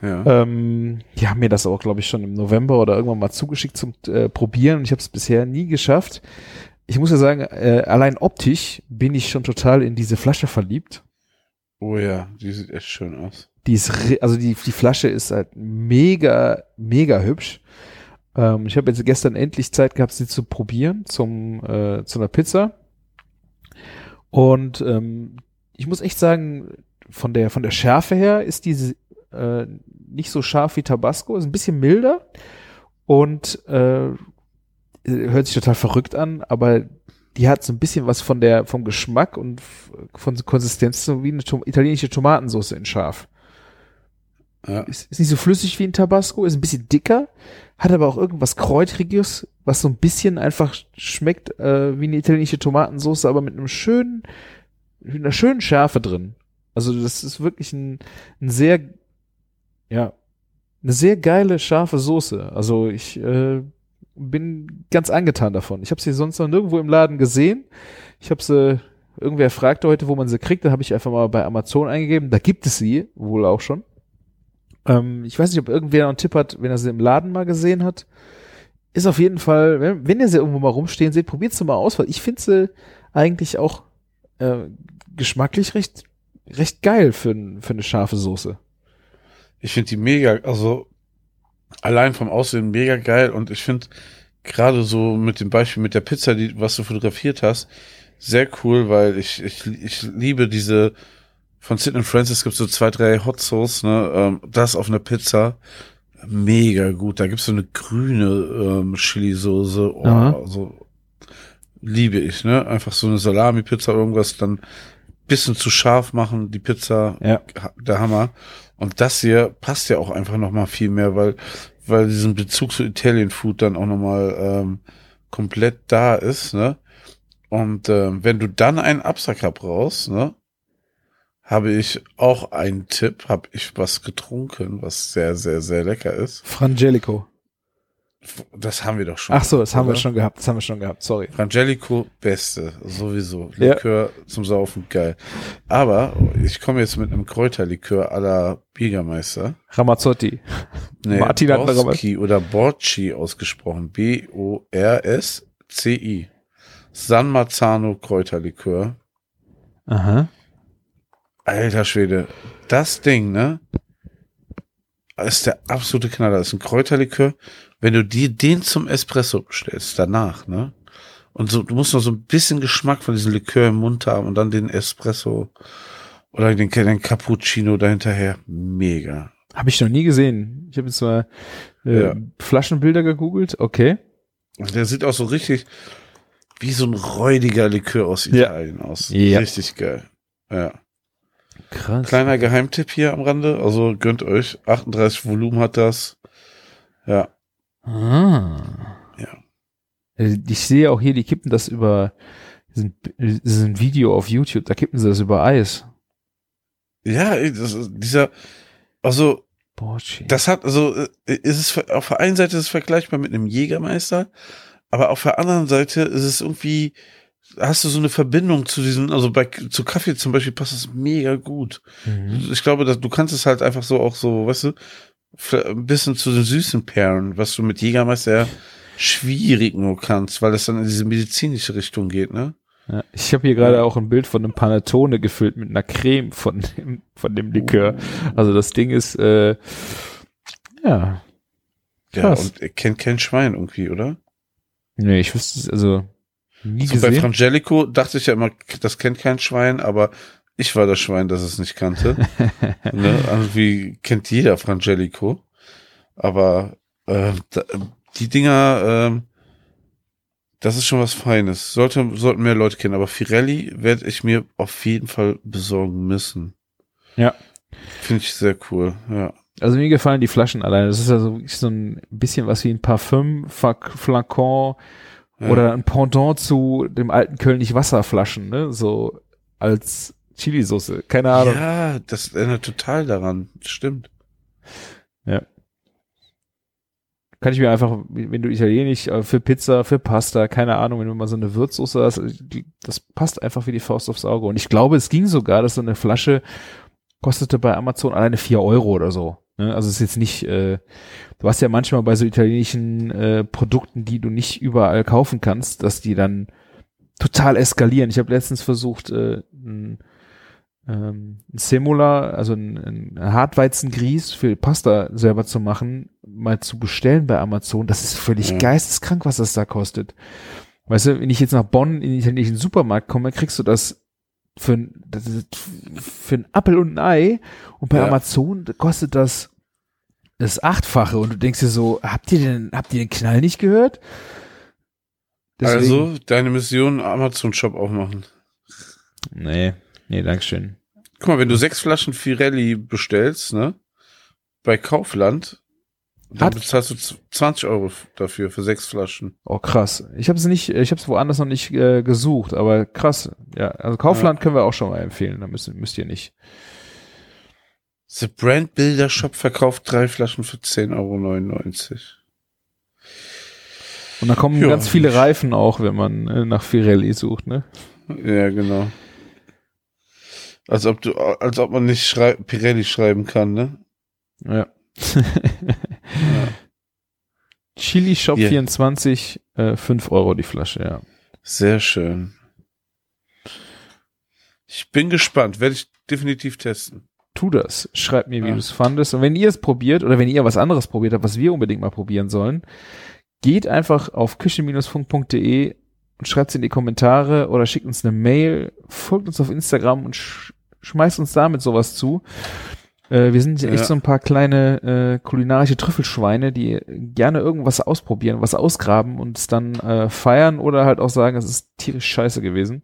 Speaker 5: Ja.
Speaker 4: Ähm, die haben mir das auch, glaube ich, schon im November oder irgendwann mal zugeschickt zum äh, Probieren. Und ich habe es bisher nie geschafft. Ich muss ja sagen, äh, allein optisch bin ich schon total in diese Flasche verliebt.
Speaker 5: Oh ja, die sieht echt schön aus.
Speaker 4: Die ist, also die, die Flasche ist halt mega, mega hübsch. Ähm, ich habe jetzt gestern endlich Zeit gehabt, sie zu probieren zum, äh, zu einer Pizza. Und ähm, ich muss echt sagen, von der, von der Schärfe her ist diese äh, nicht so scharf wie Tabasco, ist ein bisschen milder und äh, hört sich total verrückt an, aber die hat so ein bisschen was von der, vom Geschmack und von Konsistenz so wie eine Tom italienische Tomatensauce in scharf.
Speaker 5: Ja.
Speaker 4: Ist, ist nicht so flüssig wie ein Tabasco, ist ein bisschen dicker, hat aber auch irgendwas Kräutriges, was so ein bisschen einfach schmeckt äh, wie eine italienische Tomatensauce, aber mit einem schönen, mit einer schönen Schärfe drin. Also das ist wirklich ein, ein sehr, ja, eine sehr geile, scharfe Soße. Also ich äh, bin ganz angetan davon. Ich habe sie sonst noch nirgendwo im Laden gesehen. Ich habe sie, irgendwer fragte heute, wo man sie kriegt, da habe ich einfach mal bei Amazon eingegeben. Da gibt es sie wohl auch schon. Ähm, ich weiß nicht, ob irgendwer noch einen Tipp hat, wenn er sie im Laden mal gesehen hat. Ist auf jeden Fall, wenn, wenn ihr sie irgendwo mal rumstehen seht, probiert sie mal aus, weil ich finde sie eigentlich auch äh, geschmacklich recht, recht geil für, für eine scharfe Soße.
Speaker 5: Ich finde die mega, also allein vom Aussehen mega geil und ich finde gerade so mit dem Beispiel mit der Pizza, die was du fotografiert hast, sehr cool, weil ich ich, ich liebe diese von Sid Francis gibt so zwei drei Hot Sauce, ne, ähm, das auf einer Pizza mega gut. Da gibt's so eine grüne ähm, Chili Soße, oh,
Speaker 4: Aha.
Speaker 5: so liebe ich, ne? Einfach so eine Salami Pizza irgendwas dann bisschen zu scharf machen, die Pizza
Speaker 4: Ja.
Speaker 5: der Hammer. Und das hier passt ja auch einfach noch mal viel mehr, weil weil diesen Bezug zu Italian Food dann auch noch mal ähm, komplett da ist, ne? Und ähm, wenn du dann einen Absacker brauchst, ne, habe ich auch einen Tipp, habe ich was getrunken, was sehr sehr sehr lecker ist.
Speaker 4: Frangelico.
Speaker 5: Das haben wir doch schon.
Speaker 4: Ach so, das haben wir schon gehabt. Das haben wir schon gehabt. Sorry.
Speaker 5: Frangelico, beste, sowieso.
Speaker 4: Ja.
Speaker 5: Likör zum Saufen, geil. Aber ich komme jetzt mit einem Kräuterlikör la Biegermeister.
Speaker 4: Ramazzotti. (laughs)
Speaker 5: Nee,
Speaker 4: Martin
Speaker 5: Borski oder Borci ausgesprochen. B-O-R-S-C-I. San Marzano Kräuterlikör.
Speaker 4: Aha.
Speaker 5: Alter Schwede. Das Ding, ne? Ist der absolute Knaller. Das ist ein Kräuterlikör. Wenn du dir den zum Espresso bestellst, danach, ne? Und so, du musst noch so ein bisschen Geschmack von diesem Likör im Mund haben und dann den Espresso oder den, den Cappuccino dahinterher. Mega.
Speaker 4: Habe ich noch nie gesehen. Ich habe jetzt mal äh,
Speaker 5: Ja.
Speaker 4: Flaschenbilder gegoogelt. Okay.
Speaker 5: Der sieht auch so richtig wie so ein räudiger Likör aus
Speaker 4: Ja.
Speaker 5: Italien aus.
Speaker 4: Ja.
Speaker 5: Richtig geil. Ja.
Speaker 4: Krass.
Speaker 5: Kleiner Geheimtipp hier am Rande. Also gönnt euch. 38 Volumen hat das. Ja.
Speaker 4: Ah.
Speaker 5: Ja.
Speaker 4: Äh, Ich sehe auch hier, die kippen das über, das ist ein- Video auf YouTube, da kippen sie das über Eis.
Speaker 5: Ja, dieser, also,
Speaker 4: Borchi.
Speaker 5: das hat, also, äh, ist es, auf der einen Seite ist es vergleichbar mit einem Jägermeister, aber auf der anderen Seite ist es irgendwie, hast du so eine Verbindung zu diesem, also bei, zu Kaffee zum Beispiel passt es mega gut.
Speaker 4: Mhm.
Speaker 5: Ich glaube, dass du kannst es halt einfach so auch so, weißt du, ein bisschen zu den süßen Perlen, was du mit Jägermeister ja schwierig nur kannst, weil das dann in diese medizinische Richtung geht, ne?
Speaker 4: Ja, ich habe hier gerade auch ein Bild von einem Panettone gefüllt mit einer Creme von dem, von dem Likör. Also das Ding ist, äh, ja.
Speaker 5: Ja,
Speaker 4: Krass.
Speaker 5: und er kennt kein Schwein irgendwie, oder?
Speaker 4: Nee, ich wüsste es, also nie
Speaker 5: So bei
Speaker 4: gesehen.
Speaker 5: Frangelico dachte ich ja immer, das kennt kein Schwein, aber ich war das Schwein, das es nicht kannte. (laughs) ne? Irgendwie kennt jeder Frangelico. Aber äh, da, die Dinger, ähm, das ist schon was Feines. Sollte, sollten mehr Leute kennen. Aber Firelli werde ich mir auf jeden Fall besorgen müssen.
Speaker 4: Ja.
Speaker 5: Finde ich sehr cool. Ja.
Speaker 4: Also mir gefallen die Flaschen alleine. Das ist also wirklich so ein bisschen was wie ein Parfüm, Flakon
Speaker 5: Ja.
Speaker 4: oder ein Pendant zu dem alten Kölnisch Wasserflaschen, ne? So als Chilisauce. Keine Ahnung.
Speaker 5: Ja, das erinnert total daran. Stimmt.
Speaker 4: Kann ich mir einfach, wenn du italienisch äh, für Pizza, für Pasta, keine Ahnung, wenn du mal so eine Würzsoße hast, die, das passt einfach wie die Faust aufs Auge. Und ich glaube, es ging sogar, dass so eine Flasche kostete bei Amazon alleine vier Euro oder so. Ne? Also es ist jetzt nicht, äh, du hast ja manchmal bei so italienischen äh, Produkten, die du nicht überall kaufen kannst, dass die dann total eskalieren. Ich habe letztens versucht, äh, ein, ähm, ein Semula, also ein, ein Hartweizengrieß für Pasta selber zu machen, mal zu bestellen bei Amazon. Das ist völlig
Speaker 5: Ja.
Speaker 4: geisteskrank, was das da kostet. Weißt du, wenn ich jetzt nach Bonn in den italienischen Supermarkt komme, kriegst du das für, ein- das ist für ein Appel und ein Ei und bei
Speaker 5: Ja.
Speaker 4: Amazon kostet das das Achtfache und du denkst dir so, habt ihr den, habt ihr den Knall nicht gehört? Deswegen-
Speaker 5: Also, deine Mission Amazon-Shop aufmachen.
Speaker 4: Nee, nee, Dankeschön.
Speaker 5: Guck mal, wenn du sechs Flaschen Firelli bestellst, ne? bei Kaufland. Dann
Speaker 4: Hat-
Speaker 5: bezahlst du z- 20 Euro dafür, für sechs Flaschen.
Speaker 4: Oh, krass. Ich habe es nicht, ich habe es woanders noch nicht äh, gesucht, aber krass. Ja, also Kaufland können wir auch schon mal empfehlen. Da müsst, müsst ihr nicht.
Speaker 5: The Brand Builder Shop verkauft drei Flaschen für 10,99 Euro.
Speaker 4: Und da kommen
Speaker 5: Ja,
Speaker 4: ganz viele Reifen auch, wenn man äh, nach Pirelli sucht, ne?
Speaker 5: Ja, genau. Als ob du, als ob man nicht schrei Pirelli schreiben kann, ne?
Speaker 4: Ja. (laughs) Chili Shop
Speaker 5: Hier.
Speaker 4: 24, äh, 5 Euro die Flasche, ja.
Speaker 5: Sehr schön. Ich bin gespannt. Werde ich definitiv testen.
Speaker 4: Tu das. Schreibt mir, wie
Speaker 5: Ja.
Speaker 4: du es fandest. Und wenn ihr es probiert oder wenn ihr was anderes probiert habt, was wir unbedingt mal probieren sollen, geht einfach auf küche-funk.de und schreibt es in die Kommentare oder schickt uns eine Mail, folgt uns auf Instagram und sch schmeißt uns damit sowas zu. Äh, wir sind echt
Speaker 5: Ja.
Speaker 4: so ein paar kleine äh, kulinarische Trüffelschweine, die gerne irgendwas ausprobieren, was ausgraben und es dann äh, feiern oder halt auch sagen, es ist tierisch scheiße gewesen.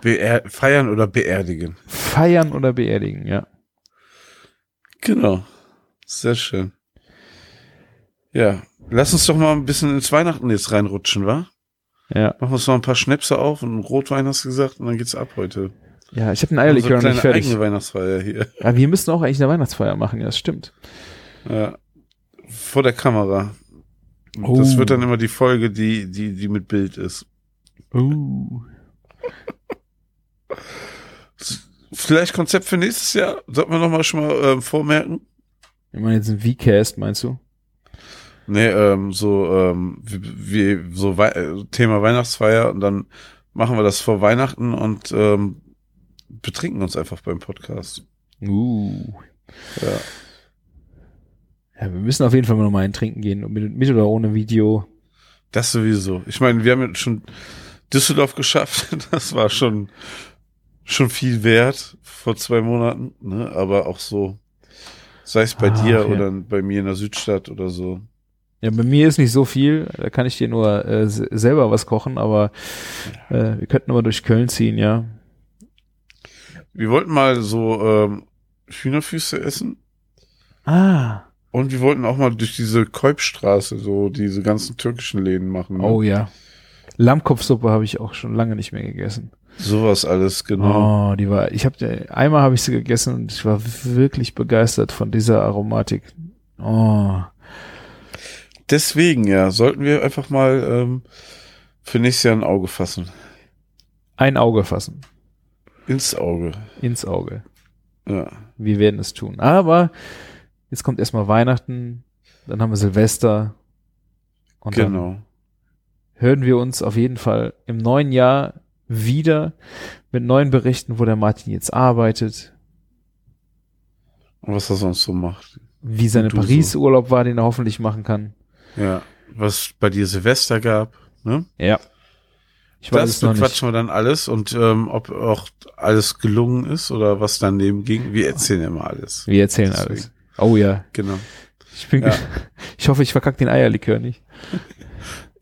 Speaker 5: Beer feiern oder beerdigen.
Speaker 4: Feiern oder beerdigen, ja.
Speaker 5: Genau. Sehr schön. Ja. Lass uns doch mal ein bisschen ins Weihnachten jetzt reinrutschen, wa?
Speaker 4: Ja,
Speaker 5: Machen wir uns noch ein paar Schnäpse auf und Rotwein hast du gesagt und dann geht's ab heute.
Speaker 4: Ja ich habe
Speaker 5: Unsere
Speaker 4: Eierlikör noch
Speaker 5: kleine
Speaker 4: nicht fertig.
Speaker 5: eigene Weihnachtsfeier hier.
Speaker 4: Ja, wir müssen auch eigentlich eine Weihnachtsfeier machen, ja, das stimmt.
Speaker 5: Ja. Vor der Kamera.
Speaker 4: Oh.
Speaker 5: Das wird dann immer die Folge, die, die, die mit Bild ist.
Speaker 4: Uh.
Speaker 5: Vielleicht Konzept für nächstes Jahr? Sollten wir noch mal schon mal ähm, vormerken?
Speaker 4: Ich meine jetzt ein V-Cast, meinst du?
Speaker 5: Nee, ähm, so, ähm, wie, wie so Wei äh, Thema Weihnachtsfeier und dann machen wir das vor Weihnachten und ähm, betrinken uns einfach beim Podcast.
Speaker 4: Uh.
Speaker 5: Ja.
Speaker 4: Ja, wir müssen auf jeden Fall mal nochmal ein Trinken gehen, mit, mit oder ohne Video.
Speaker 5: Das sowieso. Ich meine, wir haben jetzt schon Düsseldorf geschafft. (laughs) Das war schon, schon viel wert vor zwei Monaten, ne? Aber auch so, sei es bei
Speaker 4: Ach,
Speaker 5: dir
Speaker 4: ja.
Speaker 5: oder bei mir in der Südstadt oder so.
Speaker 4: Ja, bei mir ist nicht so viel, da kann ich dir nur äh, se- selber was kochen, aber äh, wir könnten aber durch Köln ziehen, ja.
Speaker 5: Wir wollten mal so ähm, Hühnerfüße essen
Speaker 4: Ah.
Speaker 5: und wir wollten auch mal durch diese Kolbstraße so diese ganzen türkischen Läden machen. Ne?
Speaker 4: Oh ja. Lammkopfsuppe habe ich auch schon lange nicht mehr gegessen.
Speaker 5: Sowas alles, genau.
Speaker 4: Oh, die war, ich habe einmal habe ich sie gegessen und ich war wirklich begeistert von dieser Aromatik. Oh.
Speaker 5: Deswegen, ja, sollten wir einfach mal ähm, für nächstes Jahr ein Auge fassen.
Speaker 4: Ein Auge fassen.
Speaker 5: Ins Auge.
Speaker 4: Ins Auge.
Speaker 5: Ja.
Speaker 4: Wir werden es tun. Aber jetzt kommt erstmal Weihnachten, dann haben wir Silvester. Und dann
Speaker 5: genau.
Speaker 4: hören wir uns auf jeden Fall im neuen Jahr wieder mit neuen Berichten, wo der Martin jetzt arbeitet,
Speaker 5: Und was er sonst so macht.
Speaker 4: wie seine
Speaker 5: du so.
Speaker 4: Paris-Urlaub war, den er hoffentlich machen kann.
Speaker 5: Ja. Was bei dir Silvester gab. Ne?
Speaker 4: Ja. Ich weiß
Speaker 5: Das
Speaker 4: es noch nicht.
Speaker 5: bequatschen wir dann alles und ähm, ob auch alles gelungen ist oder was daneben ging. Wir erzählen immer alles.
Speaker 4: Wir erzählen
Speaker 5: Deswegen.
Speaker 4: alles. Oh ja.
Speaker 5: Genau.
Speaker 4: Ich bin,
Speaker 5: Ja. (laughs)
Speaker 4: ich hoffe, ich verkack den Eierlikör nicht.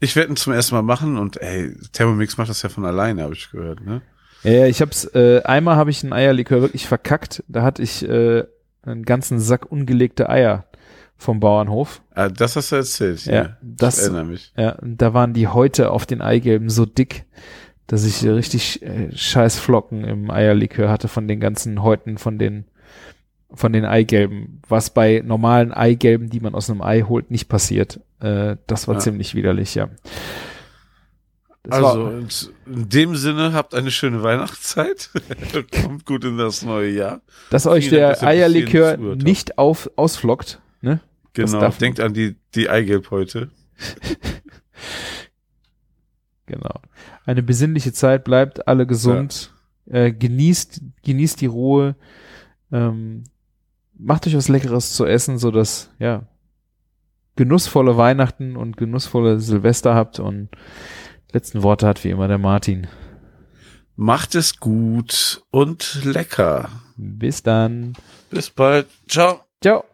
Speaker 5: Ich werde ihn zum ersten Mal machen und ey, Thermomix macht das ja von alleine, habe ich gehört, ne?
Speaker 4: Ja, ja, ich hab's, äh, einmal habe ich einen Eierlikör wirklich verkackt. Da hatte ich äh, einen ganzen Sack ungelegte Eier vom Bauernhof.
Speaker 5: Ah, das hast du erzählt.
Speaker 4: Ja,
Speaker 5: ich
Speaker 4: das,
Speaker 5: erinnere mich.
Speaker 4: ja, da waren die Häute auf den Eigelben so dick, dass ich richtig äh, scheiß Flocken im Eierlikör hatte von den ganzen Häuten von den von den Eigelben, was bei normalen Eigelben, die man aus einem Ei holt, nicht passiert. Äh, das war
Speaker 5: Ja.
Speaker 4: ziemlich widerlich, ja. Das
Speaker 5: Also
Speaker 4: war,
Speaker 5: in dem Sinne habt eine schöne Weihnachtszeit. (laughs) Kommt gut in das neue Jahr.
Speaker 4: dass euch der Eierlikör nicht auf, ausflockt, ne?
Speaker 5: Genau. Denkt an die die Eigelb heute. (laughs)
Speaker 4: Genau. Eine besinnliche Zeit, bleibt alle gesund, äh, genießt, genießt die Ruhe, ähm, macht euch was Leckeres zu essen, so dass, ja, genussvolle Weihnachten und genussvolle Silvester habt und letzten Worte hat wie immer der Martin.
Speaker 5: Macht es gut und lecker.
Speaker 4: Bis dann.
Speaker 5: Bis bald. Ciao.
Speaker 4: Ciao.